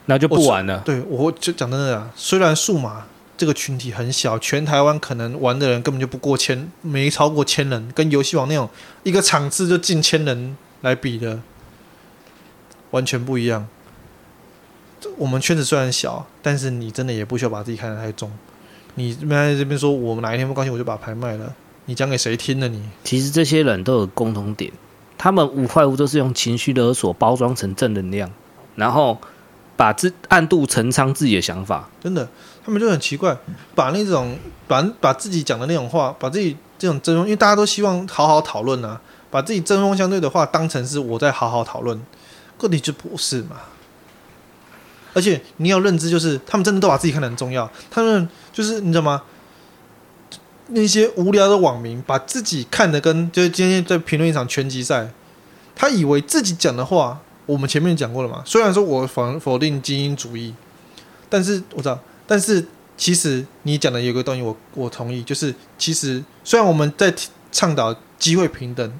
那就不玩了。对，我就讲真的啊，虽然数码这个群体很小，全台湾可能玩的人根本就不过千，没超过千人，跟游戏王那种一个场次就近千人来比的，完全不一样。我们圈子虽然小，但是你真的也不需要把自己看得太重。你在这边说，我们哪一天不高兴，我就把牌卖了。你讲给谁听呢？你其实这些人都有共同点，他们无外乎都是用情绪勒索包装成正能量，然后把自暗度陈仓自己的想法。真的，他们就很奇怪，把那种把把自己讲的那种话，把自己这种争锋，因为大家都希望好好讨论啊，把自己针锋相对的话当成是我在好好讨论，个体就不是嘛。而且你要认知，就是他们真的都把自己看得很重要。他们就是你知道吗？那些无聊的网民把自己看得跟就是今天在评论一场拳击赛，他以为自己讲的话，我们前面讲过了嘛。虽然说我否否定精英主义，但是我知道，但是其实你讲的有个东西我，我我同意，就是其实虽然我们在倡导机会平等。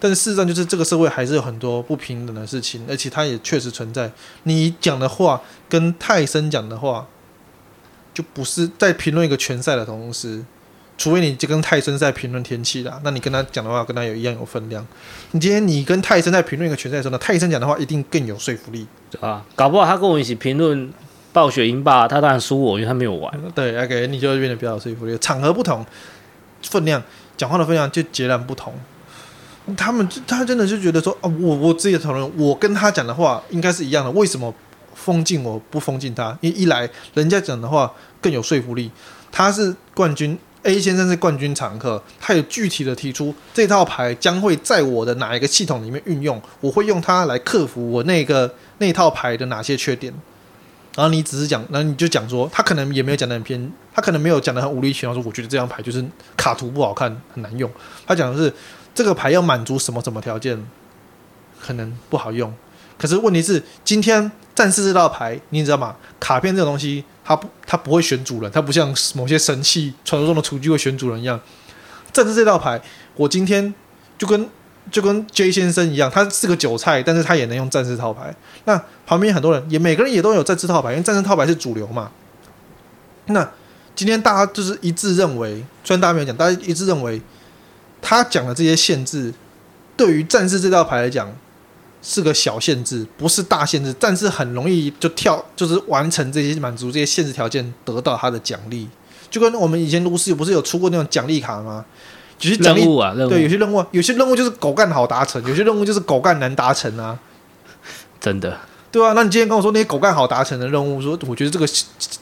但是事实上，就是这个社会还是有很多不平等的事情，而且它也确实存在。你讲的话跟泰森讲的话，就不是在评论一个拳赛的同时，除非你就跟泰森在评论天气啦，那你跟他讲的话跟他有一样有分量。你今天你跟泰森在评论一个拳赛的时候呢，泰森讲的话一定更有说服力啊。搞不好他跟我一起评论暴雪赢霸，他当然输我，因为他没有玩。对，OK，你就会变得比较有说服力。场合不同，分量讲话的分量就截然不同。他们他真的就觉得说啊，我我自己的讨论，我跟他讲的话应该是一样的，为什么封禁我不封禁他，因为一来人家讲的话更有说服力，他是冠军 A 先生是冠军常客，他有具体的提出这套牌将会在我的哪一个系统里面运用，我会用它来克服我那个那套牌的哪些缺点。然后你只是讲，然后你就讲说，他可能也没有讲的很偏，他可能没有讲的很无理取闹，说我觉得这张牌就是卡图不好看，很难用。他讲的是这个牌要满足什么什么条件，可能不好用。可是问题是，今天战士这套牌，你知道吗？卡片这种东西，它不它不会选主人，它不像某些神器传说中的厨具会选主人一样。战士这套牌，我今天就跟。就跟 J 先生一样，他是个韭菜，但是他也能用战士套牌。那旁边很多人也每个人也都有战士套牌，因为战士套牌是主流嘛。那今天大家就是一致认为，虽然大家没有讲，大家一致认为他讲的这些限制，对于战士这道牌来讲是个小限制，不是大限制。战士很容易就跳，就是完成这些满足这些限制条件，得到他的奖励。就跟我们以前炉石不是有出过那种奖励卡吗？有些奖励啊，对，有些任务，有些任务就是狗干好达成，有些任务就是狗干难达成啊。真的，对啊。那你今天跟我说那些狗干好达成的任务，说我觉得这个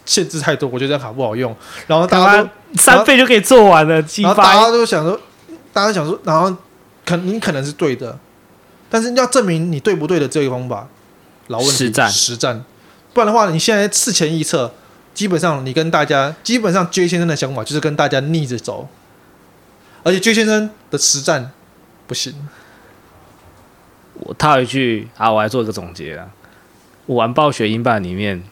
限制太多，我觉得这张卡不好用。然后大家都三倍就可以做完了，然后大家都想说，大家想说，然后可你可能是对的，但是要证明你对不对的这个方法，老问题，实战实战，不然的话，你现在事前预测，基本上你跟大家，基本上 J 先生的想法就是跟大家逆着走。而且，J 先生的实战不行。我套一句啊，我来做一个总结啊。我玩暴雪英版里面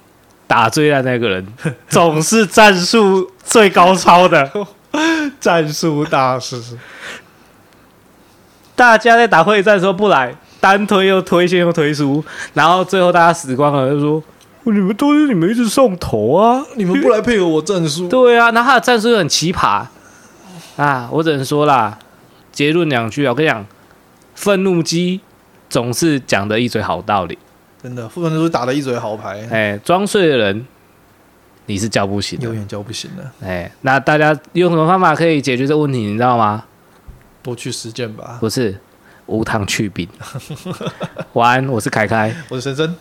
打最烂那个人，(laughs) 总是战术最高超的 (laughs) 战术大师。(laughs) 大家在打会战的时候不来，单推又推线又推输，然后最后大家死光了，就说：“你们都是你们一直送头啊，你们不来配合我战术。(laughs) ”对啊，那他的战术又很奇葩。啊，我只能说啦，结论两句啊，我跟你讲，愤怒鸡总是讲的一嘴好道理，真的，愤怒鸡打的一嘴好牌。哎、欸，装睡的人你是叫不醒的，永远叫不醒的。哎、欸，那大家用什么方法可以解决这个问题？你知道吗？多去实践吧。不是，无糖去冰。(laughs) 晚安，我是凯凯，我是森森。